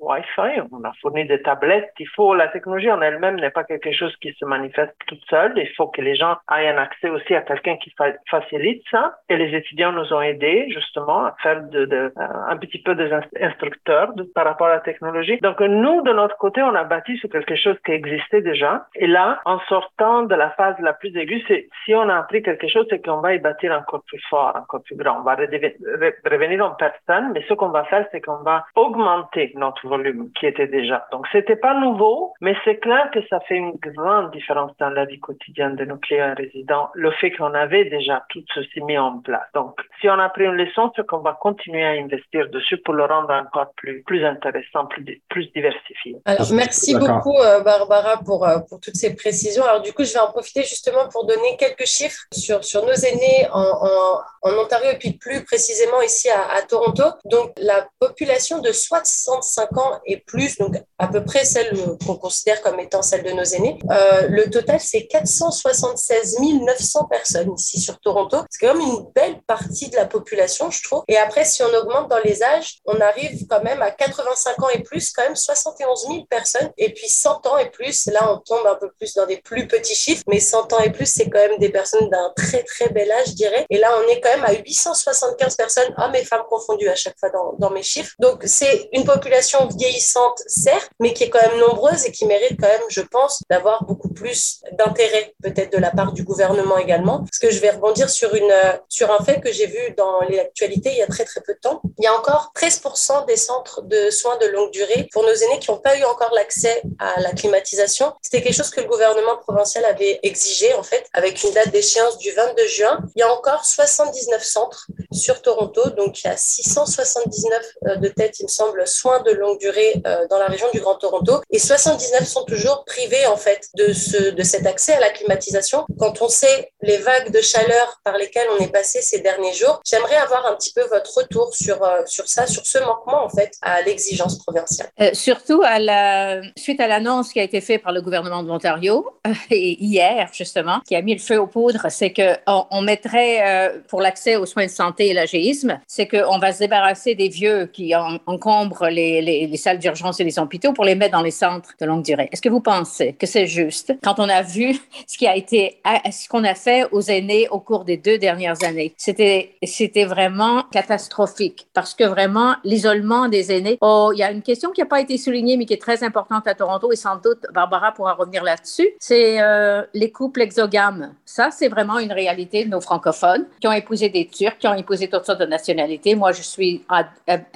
Wi-Fi, on a fourni des tablettes. Il faut la technologie en elle-même n'est pas quelque chose qui se manifeste toute seule. Il faut que les gens aient un accès aussi à quelqu'un qui facilite ça. Et les étudiants nous ont aidés justement à faire de un petit peu des instructeurs par rapport à la technologie. Donc nous, de notre côté, on a bâti sur quelque chose qui existait déjà. Et là, en sortant de la phase la plus aiguë, c'est si on a appris quelque chose, c'est qu'on va y bâtir encore plus fort, encore plus grand. On va revenir en personne, mais ce qu'on va faire, c'est qu'on va augmenter notre volume qui était déjà. Donc c'était pas nouveau, mais c'est clair que ça fait une grande différence dans la vie quotidienne de nos clients résidents, le fait qu'on avait déjà tout ceci mis en place. Donc si on a pris une leçon, c'est qu'on va continuer à investir dessus pour le rendre encore plus, plus intéressant, plus, plus diversifié. Alors, merci beaucoup, euh, Barbara, pour, euh, pour toutes ces précisions. Alors, du coup, je vais en profiter justement pour donner quelques chiffres sur, sur nos aînés en, en, en Ontario et puis plus précisément ici à, à, Toronto. Donc, la population de 65 ans et plus, donc à peu près celle qu'on considère comme étant celle de nos aînés, euh, le total, c'est 476 900 personnes ici sur Toronto. C'est quand même une belle partie de la population, je trouve. Et après, si on augmente dans les âges, on arrive quand même à 85 ans et plus, quand même 71 000 personnes. Et puis 100 ans et plus, là, on tombe un peu plus dans des plus petits chiffres, mais 100 ans et plus, c'est quand même des personnes d'un très, très bel âge, je dirais. Et là, on est quand même à 875 personnes, hommes et femmes confondus à chaque fois dans, dans mes chiffres. Donc, c'est une population vieillissante, certes, mais qui est quand même nombreuse et qui mérite quand même, je pense, d'avoir beaucoup plus d'intérêt, peut-être de la part du gouvernement également. Parce que je vais rebondir sur, une, sur un fait que j'ai vu dans l'actualité il y a très, très peu de temps. Il y a encore 13% des centres de soins de longue durée pour nos aînés qui n'ont pas eu encore l'accès à la climatisation. C'était quelque chose que le gouvernement provincial avait exigé, en fait, avec une date d'échéance du 22 juin. Il y a encore 79 centres sur Toronto, donc il y a 679 euh, de tête, il me semble, soins de longue durée euh, dans la région du Grand Toronto, et 79 sont toujours privés, en fait, de, ce, de cet accès à la climatisation. Quand on sait les vagues de chaleur par lesquelles on est passé ces derniers jours, j'aimerais avoir un petit peu votre retour sur, euh, sur ça, sur ce manquement, en fait, à l'exigence provinciale. Euh, surtout à la, suite à l'annonce qui a été faite par le gouvernement de l'Ontario, *laughs* hier, justement, qui a mis le feu aux poudres, c'est qu'on on mettrait, euh, pour l'accès aux soins de santé et l'agéisme, c'est qu'on va se débarrasser des vieux qui en, encombrent les, les, les salles d'urgence et les hôpitaux pour les mettre dans les centres de longue durée. Est-ce que vous pensez que c'est juste quand on a vu *laughs* ce qu'on a fait aux aînés au cours des deux dernières années? C'était, c'était vraiment catastrophique parce que vraiment, l'isolement des aînés, oh, il y a une question qui n'a pas été soulignée, mais qui est très importante à Toronto, et sans doute Barbara pourra revenir là-dessus, c'est euh, les couples exogames. Ça, c'est vraiment une réalité de nos francophones qui ont épousé des Turcs, qui ont épousé toutes sortes de nationalités. Moi, je suis à,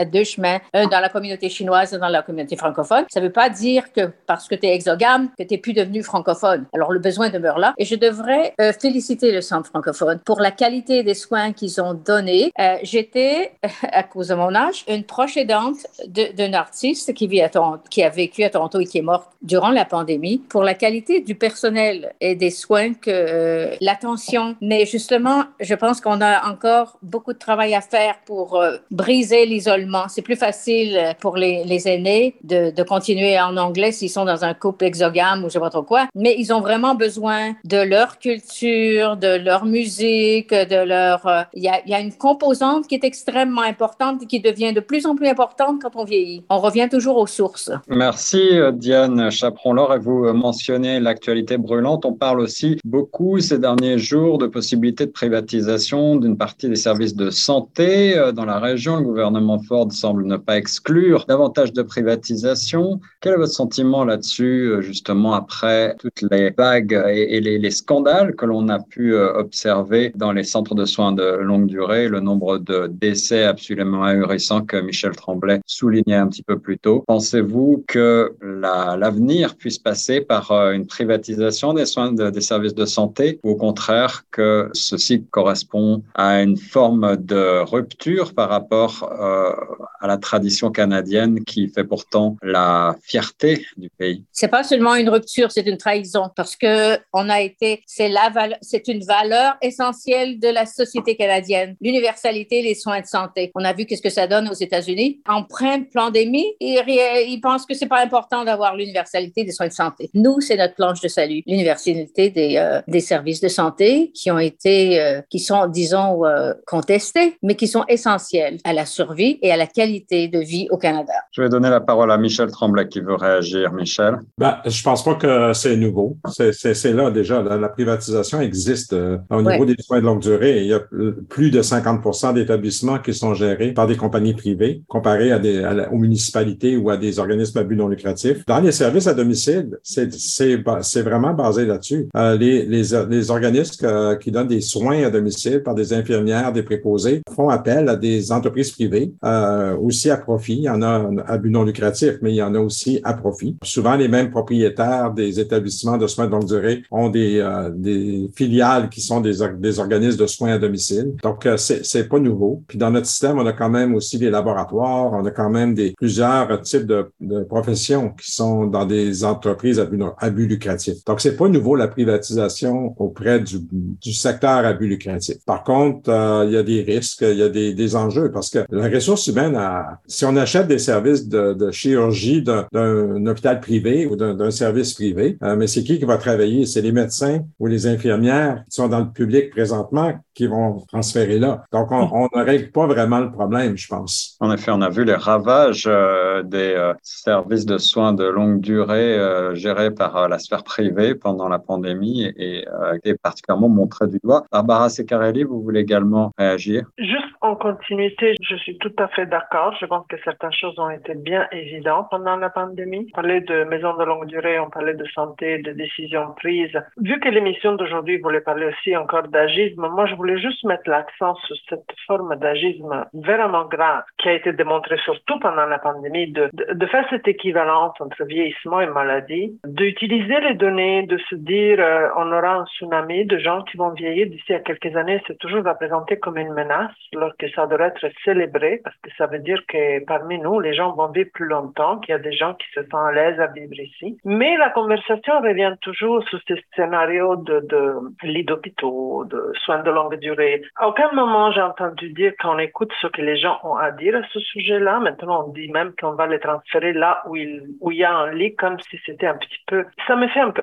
deux chemins, un dans la communauté chinoise et dans la communauté francophone. Ça ne veut pas dire que parce que tu es exogame, que tu n'es plus devenu francophone. Alors, le besoin demeure là. Et je devrais euh, féliciter le Centre francophone pour la qualité des soins qu'ils ont donnés. Euh, J'étais, *laughs* à cause de mon âge, une proche aidante d'un artiste qui, vit à qui a vécu à Toronto et qui est mort durant la pandémie. Pour la qualité du personnel et des soins, que euh, l'attention. Mais justement, je pense qu'on a encore beaucoup de travail à faire pour euh, briser l'isolement. C'est plus facile pour les, les aînés de, de, continuer en anglais s'ils sont dans un couple exogame ou je sais pas trop quoi. Mais ils ont vraiment besoin de leur culture, de leur musique, de leur. Euh, il y, a, y a une composante qui est extrêmement importante et qui devient de plus en plus importante quand on vieillit. On revient toujours aux sources. Merci Diane Chaperon-Laure. Et vous mentionnez l'actualité brûlante. On parle aussi beaucoup ces derniers jours de possibilités de privatisation d'une partie des services de santé dans la région. Le gouvernement Ford semble ne pas exclure davantage de privatisation. Quel est votre sentiment là-dessus, justement, après toutes les vagues et les, les scandales que l'on a pu observer dans les centres de soins de longue durée, le nombre de décès absolument ahurissant que Michel Tremblay soulignait un petit peu plus tôt. Pensez-vous que l'avenir puisse passer par euh, une privatisation des soins des services de santé ou au contraire que ceci correspond à une forme de rupture par rapport euh, à la tradition canadienne qui fait pourtant la fierté du pays? C'est pas seulement une rupture, c'est une trahison parce que on a été, c'est la c'est une valeur essentielle de la société canadienne, l'universalité des soins de santé. On a vu qu'est-ce que ça donne aux États-Unis. En pleine pandémie, ils, ils pensent que c'est pas important d'avoir l'universalité des soins de santé. Nous, c'est notre planche de salut, l'universalité des, euh, des services de santé qui ont été, euh, qui sont, disons, euh, contestés, mais qui sont essentiels à la survie et à la qualité de vie au Canada. Je vais donner la parole à Michel Tremblay qui veut réagir. Michel? Ben, je pense pas que c'est nouveau. C'est là déjà. La, privatisation existe au niveau des soins de longue durée. Il y a plus de 50 d'établissements qui sont gérés par des compagnies privées comparé à des, aux municipalités ou à des organismes à but non lucratif. Dans les services à domicile, c'est vraiment basé là-dessus. Euh, les, les, les, organismes euh, qui donnent des soins à domicile par des infirmières, des préposés, font appel à des entreprises privées, euh, aussi à profit. Il y en a à but non lucratif, mais il y en a aussi à profit. Souvent, les mêmes propriétaires des établissements de soins de longue durée ont des, euh, des filiales qui sont des, des organismes de soins à domicile. Donc, euh, c'est pas nouveau. Puis dans notre système, on a quand même aussi des laboratoires, on a quand même des plusieurs types de, professions qui sont dans des entreprises à but, à lucratif. Donc, c'est pas nouveau la privatisation auprès du, du secteur à but lucratif. Par contre, euh, il y a des risques, il y a des, des enjeux parce que la ressource humaine, a, si on achète des services de, de chirurgie d'un hôpital privé ou d'un service privé, euh, mais c'est qui qui va travailler? C'est les médecins ou les infirmières qui sont dans le public présentement qui vont transférer là. Donc, on, on ne règle pas vraiment le problème, je pense. En effet, on a vu les ravages euh, des euh, services de soins de longue durée euh, gérés par la sphère privée pendant la pandémie et, qui est particulièrement montré du doigt. Barbara Secarelli, vous voulez également réagir? Juste en continuité, je suis tout à fait d'accord. Je pense que certaines choses ont été bien évidentes pendant la pandémie. On parlait de maisons de longue durée, on parlait de santé, de décisions prises. Vu que l'émission d'aujourd'hui voulait parler aussi encore d'agisme, moi, je voulais voulais juste mettre l'accent sur cette forme d'agisme vraiment grave qui a été démontrée surtout pendant la pandémie, de, faire cette équivalence entre vieillissement et maladie, d'utiliser les données, de se dire euh, on aura un tsunami de gens qui vont vieillir d'ici à quelques années, c'est toujours représenté comme une menace, alors que ça devrait être célébré parce que ça veut dire que parmi nous, les gens vont vivre plus longtemps, qu'il y a des gens qui se sentent à l'aise à vivre ici. Mais la conversation revient toujours sur ce scénario de, de lits d'hôpitaux, de soins de longue durée. À aucun moment j'ai entendu dire qu'on écoute ce que les gens ont à dire à ce sujet-là. Maintenant, on dit même qu'on va les transférer là où il, où il y a un lit, comme si c'était un petit peu... Ça me fait un peu...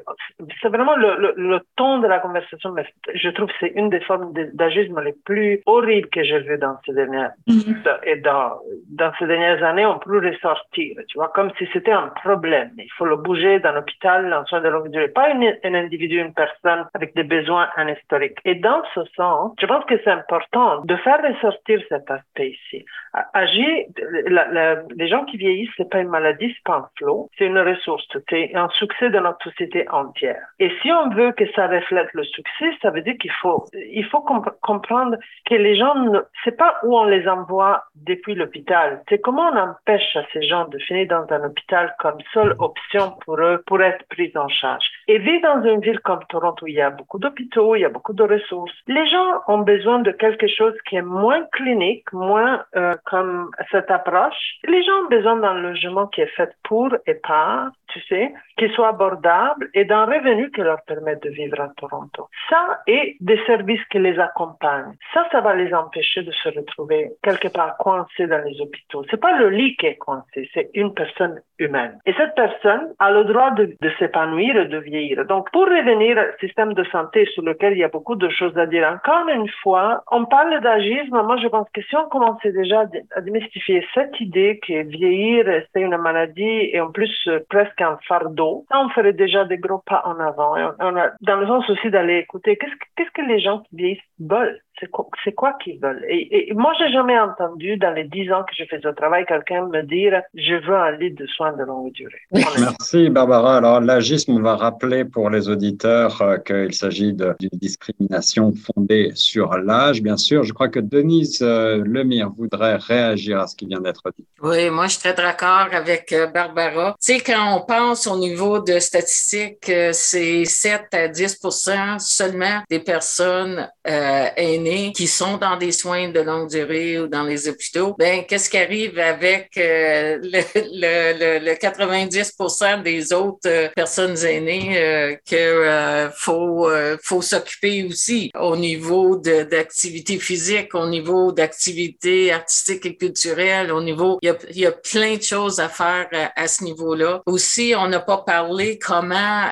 C'est vraiment le, le, ton de la conversation, mais je trouve que c'est une des formes d'agisme les plus horribles que j'ai vues dans ces dernières... Mm-hmm. Et dans, dans ces dernières années, on peut ressortir, tu vois, comme si c'était un problème. Il faut le bouger d'un hôpital en soins de longue durée. Pas une, un individu, une personne avec des besoins, un historique. Et dans ce sens, je pense que c'est important de faire ressortir cet aspect ici. Agir, les gens qui vieillissent, c'est pas une maladie, c'est pas un flot, c'est une ressource, c'est un succès de notre société entière. Et si on veut que ça reflète le succès, ça veut dire qu'il faut, il faut comprendre que les gens, c'est pas où on les envoie depuis l'hôpital, c'est comment on empêche à ces gens de finir dans un hôpital comme seule option pour eux, pour être pris en charge. Et vivre dans une ville comme Toronto, il y a beaucoup d'hôpitaux, il y a beaucoup de ressources, les gens ont besoin de quelque chose qui est moins clinique, moins euh, comme cette approche. Les gens ont besoin d'un logement qui est fait pour et par, tu sais, qui soit abordable et d'un revenu qui leur permette de vivre à Toronto. Ça et des services qui les accompagnent. Ça, ça va les empêcher de se retrouver quelque part coincés dans les hôpitaux. C'est pas le lit qui est coincé, c'est une personne humaine. Et cette personne a le droit de, de s'épanouir et de vieillir. Donc, pour revenir au système de santé sur lequel il y a beaucoup de choses à dire, encore une fois, on parle d'agisme. Moi, je pense que si on commençait déjà à démystifier cette idée que vieillir, c'est une maladie et en plus euh, presque un fardeau, on ferait déjà des gros pas en avant. dans le sens aussi d'aller écouter qu'est-ce que, qu'est-ce que les gens qui vieillissent veulent? C'est quoi, qu'ils veulent? Et, et moi, j'ai jamais entendu dans les dix ans que je fais ce travail quelqu'un me dire je veux un lit de soins de longue durée. *laughs* Merci Barbara. Alors l'agisme va rappeler pour les auditeurs euh, qu'il s'agit d'une discrimination fondée sur l'âge, bien sûr. Je crois que Denise euh, Lemire voudrait réagir à ce qui vient d'être dit. Oui, moi je suis très d'accord avec euh, Barbara. Tu sais, quand on pense au niveau de statistiques, c'est 7 à 10 seulement des personnes aînées qui sont dans des soins de longue durée ou dans les hôpitaux. Ben, qu'est-ce qui arrive avec le, le, le, 90 des autres euh, personnes aînées euh, que euh, faut faut s'occuper aussi au niveau d'activité physique, au niveau d'activité artistique et culturelle, au niveau il y a, plein de choses à faire à, ce niveau-là. Aussi, on n'a pas parlé comment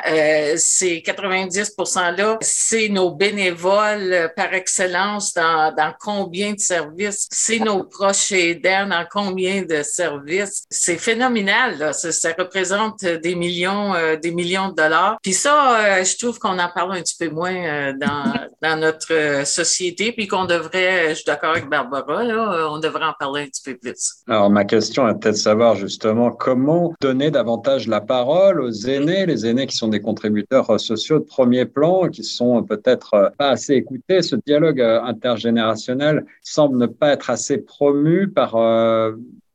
ces 90 là, c'est nos bénévoles par excellence dans, dans combien de services, c'est nos proches aidants dans combien de services? C'est phénoménal, là. Ça, ça, représente des millions, euh, des millions de dollars. Puis ça, euh, je trouve qu'on en parle un petit peu moins euh, dans, *laughs* dans notre société, puis qu'on devrait, je suis d'accord avec Barbara, là, on devrait en parler un petit peu plus. Alors, ma question est peut-être de savoir justement comment donner davantage la parole aux aînés, les aînés qui sont des contributeurs sociaux de premier plan, qui sont peut-être pas assez écoutés. Ce dialogue intergénérationnel semble ne pas être assez promu par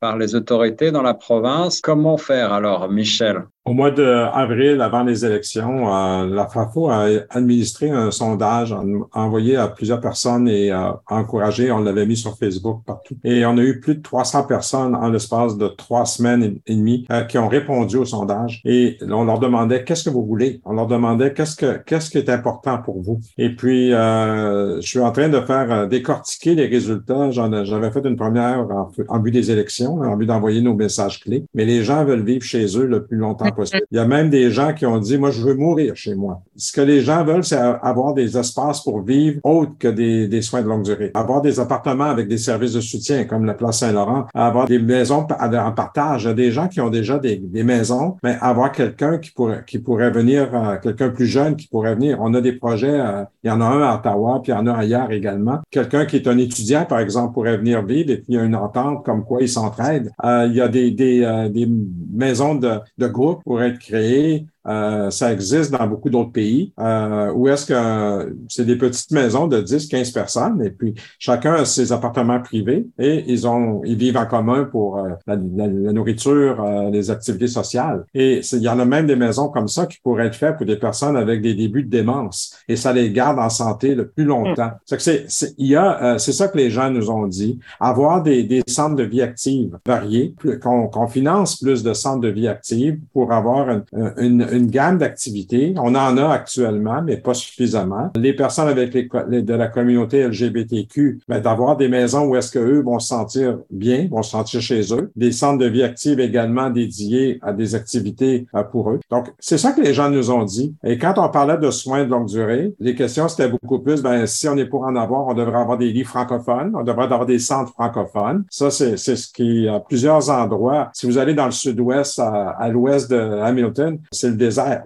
par les autorités dans la province. Comment faire alors, Michel? Au mois d'avril, avant les élections, euh, la FAFO a administré un sondage, envoyé à plusieurs personnes et a encouragé, on l'avait mis sur Facebook partout. Et on a eu plus de 300 personnes en l'espace de trois semaines et demie euh, qui ont répondu au sondage. Et on leur demandait qu'est-ce que vous voulez? On leur demandait qu'est-ce que qu'est-ce qui est important pour vous? Et puis, euh, je suis en train de faire décortiquer les résultats. J'avais fait une première en, en but des élections, en but d'envoyer nos messages clés. Mais les gens veulent vivre chez eux le plus longtemps il y a même des gens qui ont dit, moi, je veux mourir chez moi. Ce que les gens veulent, c'est avoir des espaces pour vivre autres que des, des soins de longue durée. Avoir des appartements avec des services de soutien, comme la place Saint-Laurent. Avoir des maisons en partage. Il y a des gens qui ont déjà des, des maisons, mais avoir quelqu'un qui pourrait, qui pourrait venir, euh, quelqu'un plus jeune qui pourrait venir. On a des projets, euh, il y en a un à Ottawa, puis il y en a ailleurs également. Quelqu'un qui est un étudiant, par exemple, pourrait venir vivre et puis il y a une entente comme quoi ils s'entraident. Euh, il y a des, des, des maisons de, de groupe pour être créé euh, ça existe dans beaucoup d'autres pays euh, où est-ce que c'est des petites maisons de 10, 15 personnes et puis chacun a ses appartements privés et ils ont ils vivent en commun pour euh, la, nourriture, euh, les activités sociales. Et il y en a même des maisons comme ça qui pourraient être faites pour des personnes avec des débuts de démence et ça les garde en santé le plus longtemps. Mm. C'est c'est c'est il y a c'est ça que les gens nous ont dit avoir des, des centres de vie active variés qu'on finance plus de centres de vie active pour avoir une, une une gamme d'activités. On en a actuellement, mais pas suffisamment. Les personnes avec les, de la communauté LGBTQ, ben, d'avoir des maisons où est-ce qu'eux vont se sentir bien, vont se sentir chez eux. Des centres de vie active également dédiés à des activités euh, pour eux. Donc, c'est ça que les gens nous ont dit. Et quand on parlait de soins de longue durée, les questions, c'était beaucoup plus, ben, si on est pour en avoir, on devrait avoir des lits francophones, on devrait avoir des centres francophones. Ça, c'est ce qui, à plusieurs endroits, si vous allez dans le sud-ouest, à, à l'ouest de Hamilton, c'est le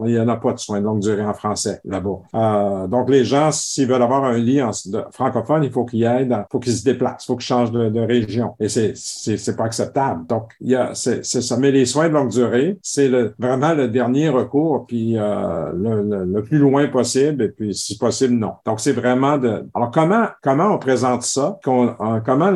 Il n'y en a pas de soins de longue durée en français là-bas. Euh, donc, les gens, s'ils veulent avoir un lit en, francophone, il faut qu'ils aillent, il faut qu'ils se déplacent, il faut qu'ils changent de, région. Et c'est, c'est, pas acceptable. Donc, il y a, c'est, ça. Mais les soins de longue durée, c'est le, vraiment le dernier recours, puis euh, le, le, plus loin possible, et puis si possible, non. Donc, c'est vraiment de. Alors, comment, comment on présente ça? Euh, comment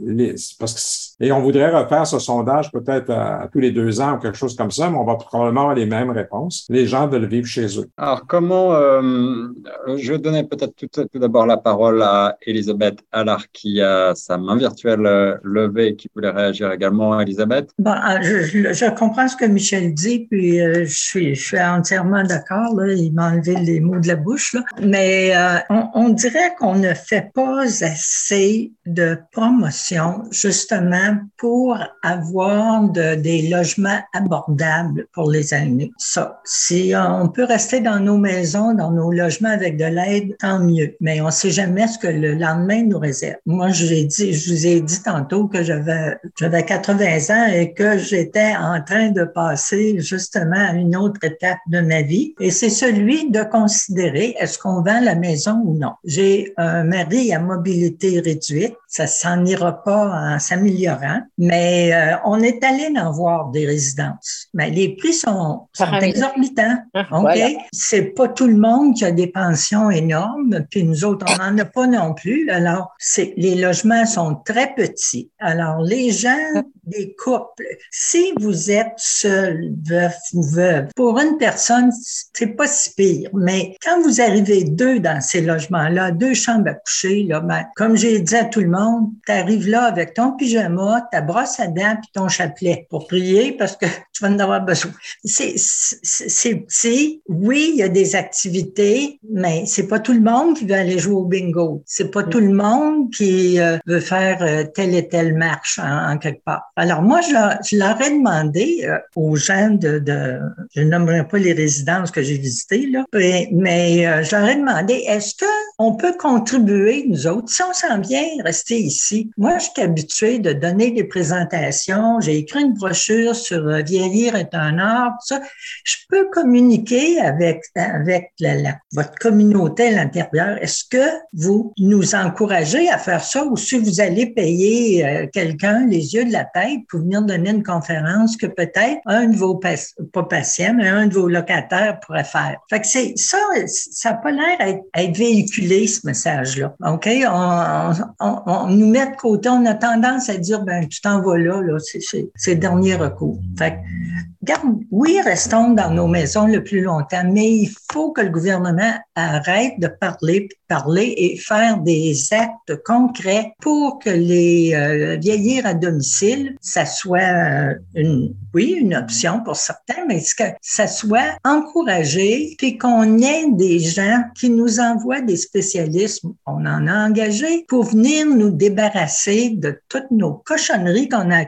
les, parce que et on voudrait refaire ce sondage peut-être à, tous les deux ans ou quelque chose comme ça, mais on va probablement avoir les mêmes réponses. Les gens veulent vivre chez eux. Alors, comment, euh, je vais donner peut-être tout, tout d'abord la parole à Elisabeth Allard qui a sa main virtuelle euh, levée et qui voulait réagir également. Elisabeth? Bon, euh, je, je, comprends ce que Michel dit, puis je, suis, je suis entièrement d'accord. Il m'a enlevé les mots de la bouche. Là. Mais on, on dirait qu'on ne fait pas assez de promotion, justement, pour avoir de, des logements abordables pour les aînés. Ça, Si on peut rester dans nos maisons, dans nos logements avec de l'aide, tant mieux. Mais on ne sait jamais ce que le lendemain nous réserve. Moi, je, dit, je vous ai dit tantôt que j'avais, j'avais 80 ans et que j'étais en train de passer justement à une autre étape de ma vie. Et c'est celui de considérer est-ce qu'on vend la maison ou non? J'ai un mari à mobilité réduite. Ça s'en ira pas en s'améliorant, mais euh, on est allé en voir des résidences. Mais les prix sont, sont exorbitants. Ah, OK? C'est pas tout le monde qui a des pensions énormes, puis nous autres, on n'en a pas non plus. Alors, les logements sont très petits. Alors, les gens des couples, si vous êtes seul, veuf ou veuve, pour une personne, c'est pas si pire. Mais quand vous arrivez deux dans ces logements-là, deux chambres à coucher, là, ben, comme j'ai dit à tout le monde, tu arrives là avec ton pyjama, ta brosse à dents puis ton chapelet pour prier parce que *laughs* tu vas en avoir besoin. C'est, c'est petit. Oui, il y a des activités, mais c'est pas tout le monde qui veut aller jouer au bingo. C'est pas tout le monde qui euh, veut faire euh, telle et telle marche en, quelque part. Alors moi, je je leur ai demandé euh, aux gens de, de, je nommerai pas les résidences que j'ai visitées là, mais, mais je leur ai demandé est-ce que on peut contribuer nous autres si on s'en vient rester ici. Moi, je suis habituée de donner des présentations. J'ai écrit une brochure sur vieillir est un art. Ça, je peux communiquer avec avec la, votre communauté à l'intérieur. Est-ce que vous nous encouragez à faire ça ou si vous allez payer euh, quelqu'un les yeux de la tête pour venir donner une conférence que peut-être un de vos pas patients, mais un de vos locataires pourrait faire? Fait que c'est ça, ça n'a pas l'air d'être véhiculé, ce message-là. OK? On, nous met de côté, on a tendance à dire, ben, tu t'en vas là, là, c'est le dernier recours. Fait oui, restons dans nos maisons le plus longtemps, mais il faut que le gouvernement arrête de parler, parler et faire des actes concrets pour que les euh, vieillir à domicile, ça soit euh, une, oui, une option pour certains, mais que ça soit encouragé, puis qu'on ait des gens qui nous envoient des spécialistes, on en a engagé, pour venir nous débarrasser de toutes nos cochonneries qu'on a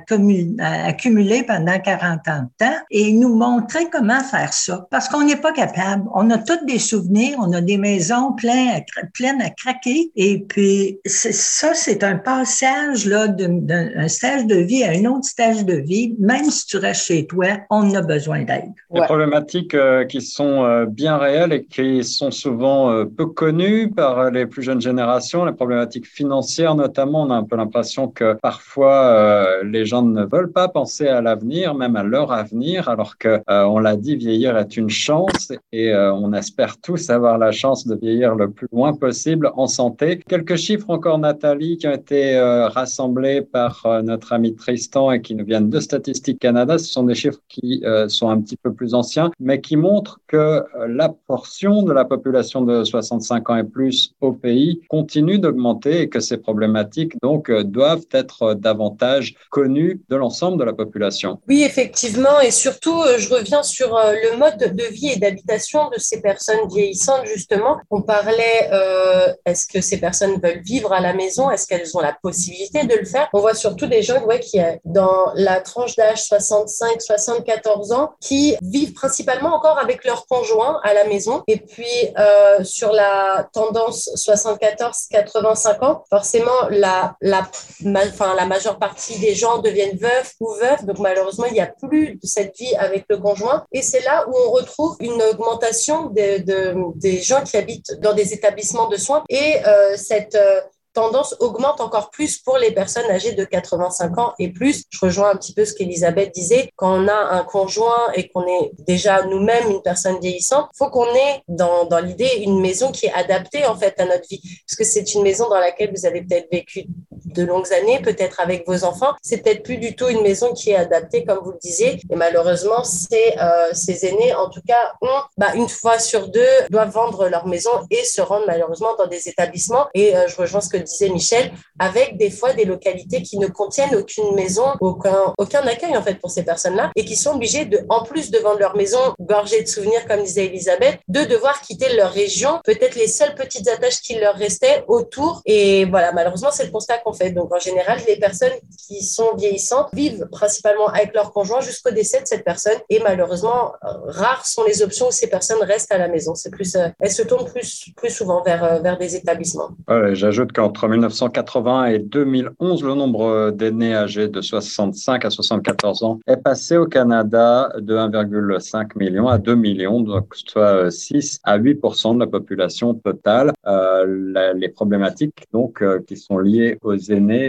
accumulées pendant 40 ans de temps et nous montrer comment faire ça. Parce qu'on n'est pas capable. On a tous des souvenirs, on a des maisons pleines à, pleines à craquer. Et puis, ça, c'est un passage là d'un stage de vie à un autre stage de vie. Même si tu restes chez toi, on a besoin d'aide. Des problématiques euh, qui sont euh, bien réelles et qui sont souvent euh, peu connues par les plus jeunes générations. Les problématiques financières, notamment, on a un peu l'impression que parfois les gens ne veulent pas penser à l'avenir, même à leur avenir, alors que on l'a dit, vieillir est une chance et on espère tous avoir la chance de vieillir le plus loin possible en santé. Quelques chiffres encore, Nathalie, qui ont été rassemblés par notre ami Tristan et qui nous viennent de Statistique Canada. Ce sont des chiffres qui sont un petit peu plus anciens, mais qui montrent que la portion de la population de 65 ans et plus au pays continue d'augmenter et que ces problématiques donc doivent être davantage connues de l'ensemble de la population. Oui, effectivement, surtout, je reviens sur le mode de vie et d'habitation de ces personnes vieillissantes, justement. On parlait, euh, est-ce que ces personnes veulent vivre à la maison? Est-ce qu'elles ont la possibilité de le faire? On voit surtout des gens ouais, qui, dans la tranche d'âge 65-74 ans, qui vivent principalement encore avec leur conjoint à la maison. Et puis, euh, sur la tendance 74-85 ans, forcément, la, la, enfin, la majeure partie des gens deviennent veufs ou veufs. Donc, malheureusement, il n'y a plus de cette vie avec le conjoint. Et c'est là où on retrouve une augmentation de, de, des gens qui habitent dans des établissements de soins et euh, cette euh, tendance augmente encore plus pour les personnes âgées de 85 ans et plus. Je rejoins un petit peu ce qu'Elisabeth disait. Quand on a un conjoint et qu'on est déjà nous-mêmes une personne vieillissante, faut qu'on ait dans, dans l'idée une maison qui est adaptée en fait à notre vie. Parce que c'est une maison dans laquelle vous avez peut-être vécu de longues années, peut-être avec vos enfants. C'est peut-être plus du tout une maison qui est adaptée, comme vous le disiez. Et malheureusement, ces, euh, ces aînés, en tout cas, ont, bah, une fois sur deux, doivent vendre leur maison et se rendre malheureusement dans des établissements. Et euh, je rejoins ce que disait Michel, avec des fois des localités qui ne contiennent aucune maison, aucun, aucun accueil en fait pour ces personnes-là et qui sont obligées de, en plus de vendre leur maison gorgée de souvenirs, comme disait Elisabeth, de devoir quitter leur région, peut-être les seules petites attaches qui leur restaient autour. Et voilà, malheureusement, c'est le constat qu'on fait. Donc, en général, les personnes qui sont vieillissantes vivent principalement avec leur conjoint jusqu'au décès de cette personne. Et malheureusement, rares sont les options où ces personnes restent à la maison. C'est plus, euh, elles se tournent plus, plus souvent vers, euh, vers des établissements. J'ajoute qu'entre 1980 et 2011, le nombre d'aînés âgés de 65 à 74 ans est passé au Canada de 1,5 million à 2 millions, donc soit 6 à 8% de la population totale. Euh, les problématiques donc euh, qui sont liées aux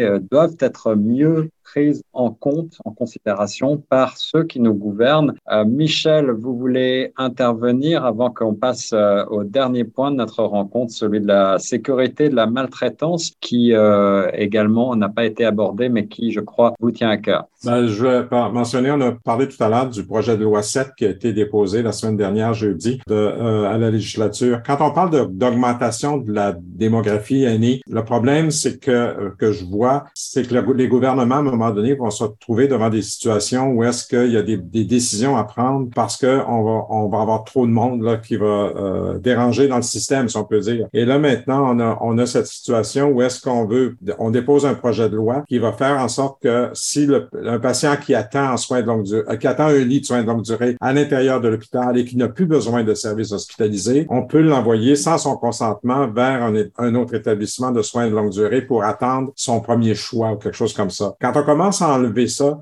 euh, doivent être mieux prise en compte, en considération par ceux qui nous gouvernent. Euh, Michel, vous voulez intervenir avant qu'on passe euh, au dernier point de notre rencontre, celui de la sécurité, de la maltraitance, qui euh, également n'a pas été abordé, mais qui, je crois, vous tient à cœur. Ben, je vais mentionner, on a parlé tout à l'heure du projet de loi 7 qui a été déposé la semaine dernière, jeudi, de, à la législature. Quand on parle d'augmentation de, la démographie aînée, le problème, c'est que, que je vois, c'est que les gouvernements, moment donné, vont se retrouver devant des situations où est-ce qu'il y a des, décisions à prendre parce qu'on va, on va avoir trop de monde là, qui va euh, déranger dans le système, si on peut dire. Et là, maintenant, on a, on a cette situation où est-ce qu'on veut, on dépose un projet de loi qui va faire en sorte que si le, un patient qui attend en soins de longue durée, euh, qui attend un lit de soins de longue durée à l'intérieur de l'hôpital et qui n'a plus besoin de services hospitalisés, on peut l'envoyer sans son consentement vers un, un, autre établissement de soins de longue durée pour attendre son premier choix ou quelque chose comme ça. Quand on commence à enlever ça,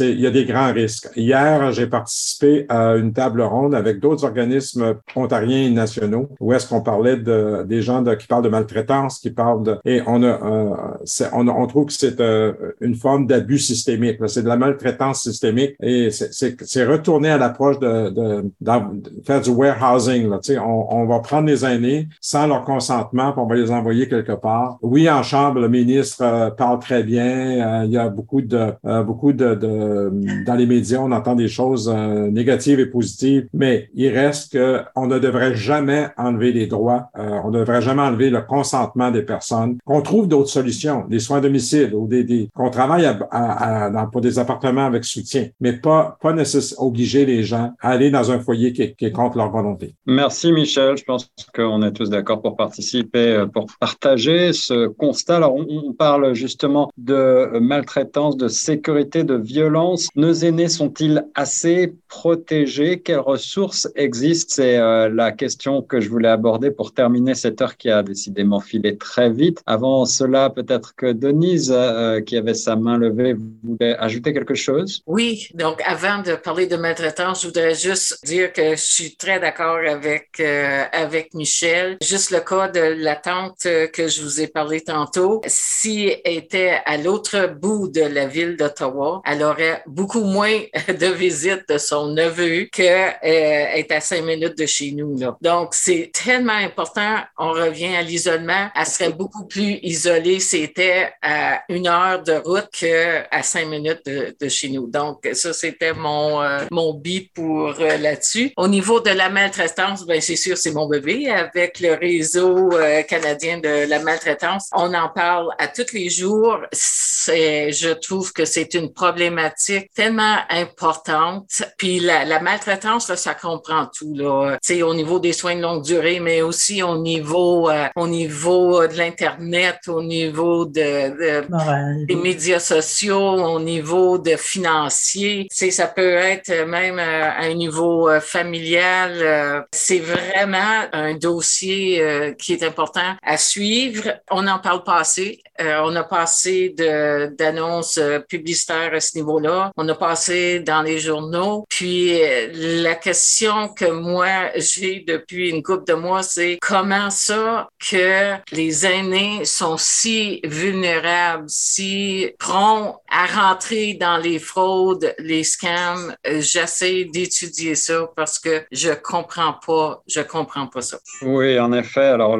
il y a des grands risques. Hier, j'ai participé à une table ronde avec d'autres organismes ontariens et nationaux où est-ce qu'on parlait de, des gens qui parlent de maltraitance, qui parlent de... Et on, a, euh, on, on, trouve que c'est euh, une forme d'abus systémique. C'est de la maltraitance systémique et c'est, retourner à l'approche de, de, de, faire du warehousing. Là, on, on va prendre les aînés sans leur consentement, puis on va les envoyer quelque part. Oui, en chambre, le ministre euh, parle très bien. il y a beaucoup de, euh, beaucoup de, dans les médias, on entend des choses euh, négatives et positives, mais il reste que on ne devrait jamais enlever les droits, euh, on ne devrait jamais enlever le consentement des personnes, qu'on trouve d'autres solutions, des soins à domicile ou des, qu'on travaille à, pour des appartements avec soutien, mais pas, pas nécessairement obliger les gens à aller dans un foyer qui est, contre leur volonté. Merci Michel, je pense qu'on est tous d'accord pour participer, pour partager ce constat. Alors on, on parle justement de maltraitance de sécurité, de violence. Nos aînés sont-ils assez protégés? Quelles ressources existent? C'est euh, la question que je voulais aborder pour terminer cette heure qui a décidément filé très vite. Avant cela, peut-être que Denise, euh, qui avait sa main levée, voulait ajouter quelque chose? Oui, donc avant de parler de maltraitance, je voudrais juste dire que je suis très d'accord avec, euh, avec Michel. Juste le cas de la tante que je vous ai parlé tantôt, si était à l'autre bout de la ville d'Ottawa, elle aurait beaucoup moins *laughs* de visites de son neveu qu'elle euh, est à cinq minutes de chez nous. Là. Donc, c'est tellement important. On revient à l'isolement. Elle serait beaucoup plus isolée c'était à une heure de route qu'à cinq minutes de, chez nous. Donc, ça, c'était mon, euh, mon bip pour euh, là-dessus. Au niveau de la maltraitance, ben, c'est sûr, c'est mon bébé. Avec le réseau canadien de la maltraitance, on en parle à tous les jours. Je trouve que c'est une problématique tellement importante. Puis la, la maltraitance, là, ça comprend tout. Là. sais, au niveau des soins de longue durée, mais aussi au niveau, euh, au niveau de l'Internet, au niveau de, des médias sociaux, au niveau de financier. sais, ça peut être même euh, à un niveau euh, familial. C'est vraiment un dossier qui est important à suivre. On en parle pas assez. on a passé d'annonces euh, publicitaire à ce niveau-là. On a passé dans les journaux. Puis euh, la question que moi j'ai depuis une couple de mois, c'est comment ça que les aînés sont si vulnérables, si prompts à rentrer dans les fraudes, les scams? J'essaie d'étudier ça parce que je comprends pas, je comprends pas ça. Oui, en effet. Alors,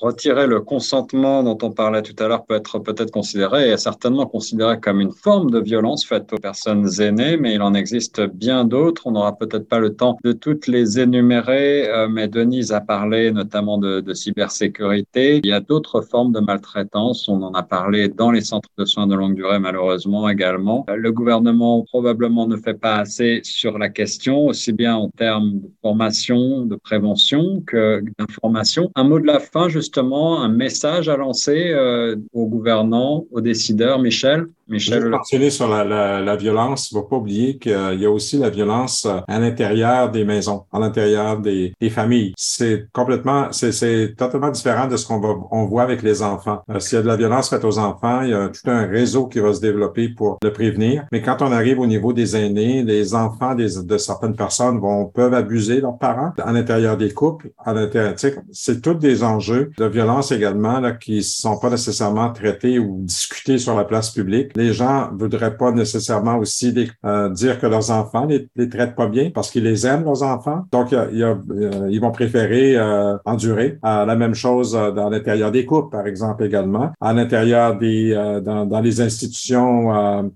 retirer le consentement dont on parlait tout à l'heure peut être peut-être considéré, et certainement considéré comme une forme de violence faite aux personnes aînées, mais il en existe bien d'autres. On n'aura peut-être pas le temps de toutes les énumérer, euh, mais Denise a parlé notamment de, de cybersécurité. Il y a d'autres formes de maltraitance. On en a parlé dans les centres de soins de longue durée, malheureusement également. Le gouvernement probablement ne fait pas assez sur la question, aussi bien en termes de formation, de prévention que d'information. Un mot de la fin, justement, un message à lancer euh, aux gouvernants, aux décideurs. Michel Michel. Je mentionner sur la, la, la violance. Il ne faut pas oublier qu'il y a aussi la violence euh, à l'intérieur des maisons, à l'intérieur des, des, familles. C'est complètement, c'est totalement différent de ce qu'on va, on voit avec les enfants. Euh, S'il y a de la violence faite aux enfants, il y a tout un réseau qui va se développer pour le prévenir. Mais quand on arrive au niveau des aînés, les enfants des, de certaines personnes vont peuvent abuser leurs parents à l'intérieur des couples, à l'intérieur. C'est tous des enjeux de violence également là, qui sont pas nécessairement traités ou discutés sur la place publique les gens voudraient pas nécessairement aussi euh, dire que leurs enfants les, les traitent pas bien parce qu'ils les aiment, leurs enfants. Donc, a, euh, ils vont préférer euh, endurer. la même chose dans l'intérieur des couples, par exemple, également. À l'intérieur des, dans, dans, les institutions,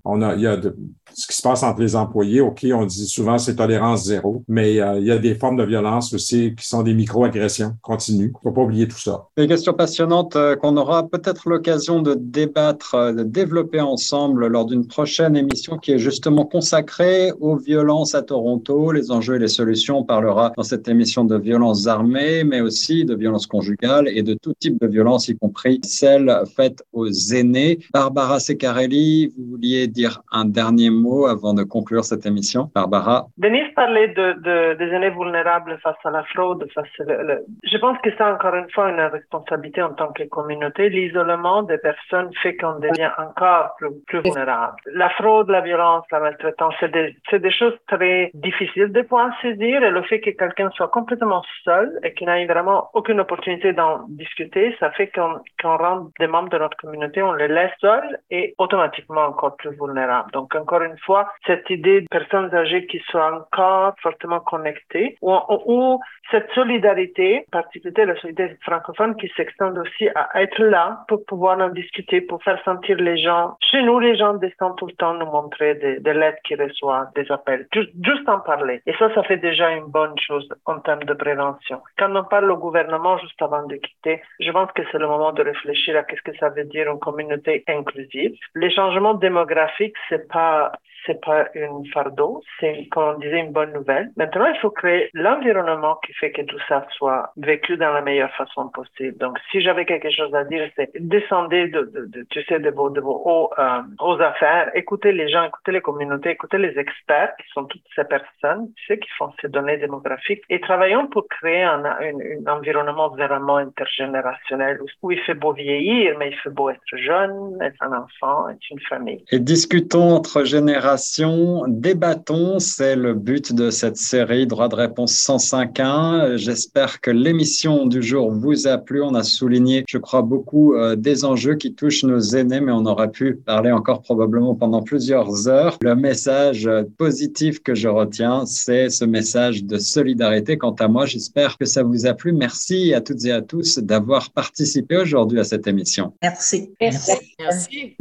on a, il y a de, ce qui se passe entre les employés, OK, on dit souvent c'est tolérance zéro, mais euh, il y a des formes de violence aussi qui sont des micro-agressions continues. Faut pas oublier tout ça. Des questions passionnantes euh, qu'on aura peut-être l'occasion de débattre, euh, de développer ensemble lors d'une prochaine émission qui est justement consacrée aux violences à Toronto, les enjeux et les solutions. On parlera dans cette émission de violences armées, mais aussi de violences conjugales et de tout type de violences, y compris celles faites aux aînés. Barbara Secarelli, vous vouliez dire un dernier mot? Avant de conclure cette émission. Barbara? Denise parlait de, de, des aînés vulnérables face à la fraude. Je pense que c'est encore une fois une responsabilité en tant que communauté. L'isolement des personnes fait qu'on devient encore plus, plus vulnérable. La fraude, la violence, la maltraitance, c'est des, des, choses très difficiles de pouvoir saisir et le fait que quelqu'un soit complètement seul et qu'il n'ait vraiment aucune opportunité d'en discuter, ça fait qu'on qu rend des membres de notre communauté, on les laisse seuls et automatiquement encore plus vulnérables. Donc encore une fois cette idée de personnes âgées qui sont encore fortement connectées, ou, ou cette solidarité, particulièrement la solidarité francophone, qui s'extend aussi à être là pour pouvoir en discuter, pour faire sentir les gens. Chez nous, les gens descendent tout le temps nous montrer des, des lettres qu'ils reçoivent, des appels, juste, juste en parler. Et ça, ça fait déjà une bonne chose en termes de prévention. Quand on parle au gouvernement juste avant de quitter, je pense que c'est le moment de réfléchir à qu'est-ce que ça veut dire une communauté inclusive. Les changements démographiques, c'est pas c'est pas une fardeau, c'est, comme on disait, une bonne nouvelle. Maintenant, il faut créer l'environnement qui fait que tout ça soit vécu dans la meilleure façon possible. Donc, si j'avais quelque chose à dire, c'est descendez de, de, de, tu sais, de vos, de vos hauts, euh, aux affaires, écoutez les gens, écoutez les communautés, écoutez les experts qui sont toutes ces personnes, tu sais, qui font ces données démographiques et travaillons pour créer un, un, un environnement vraiment intergénérationnel où il fait beau vieillir, mais il fait beau être jeune, être un enfant, être une famille. Et discutons entre générations débattons, c'est le but de cette série Droit de réponse 105.1. J'espère que l'émission du jour vous a plu. On a souligné, je crois, beaucoup euh, des enjeux qui touchent nos aînés, mais on aurait pu parler encore probablement pendant plusieurs heures. Le message positif que je retiens, c'est ce message de solidarité. Quant à moi, j'espère que ça vous a plu. Merci à toutes et à tous d'avoir participé aujourd'hui à cette émission. Merci. Merci. Merci.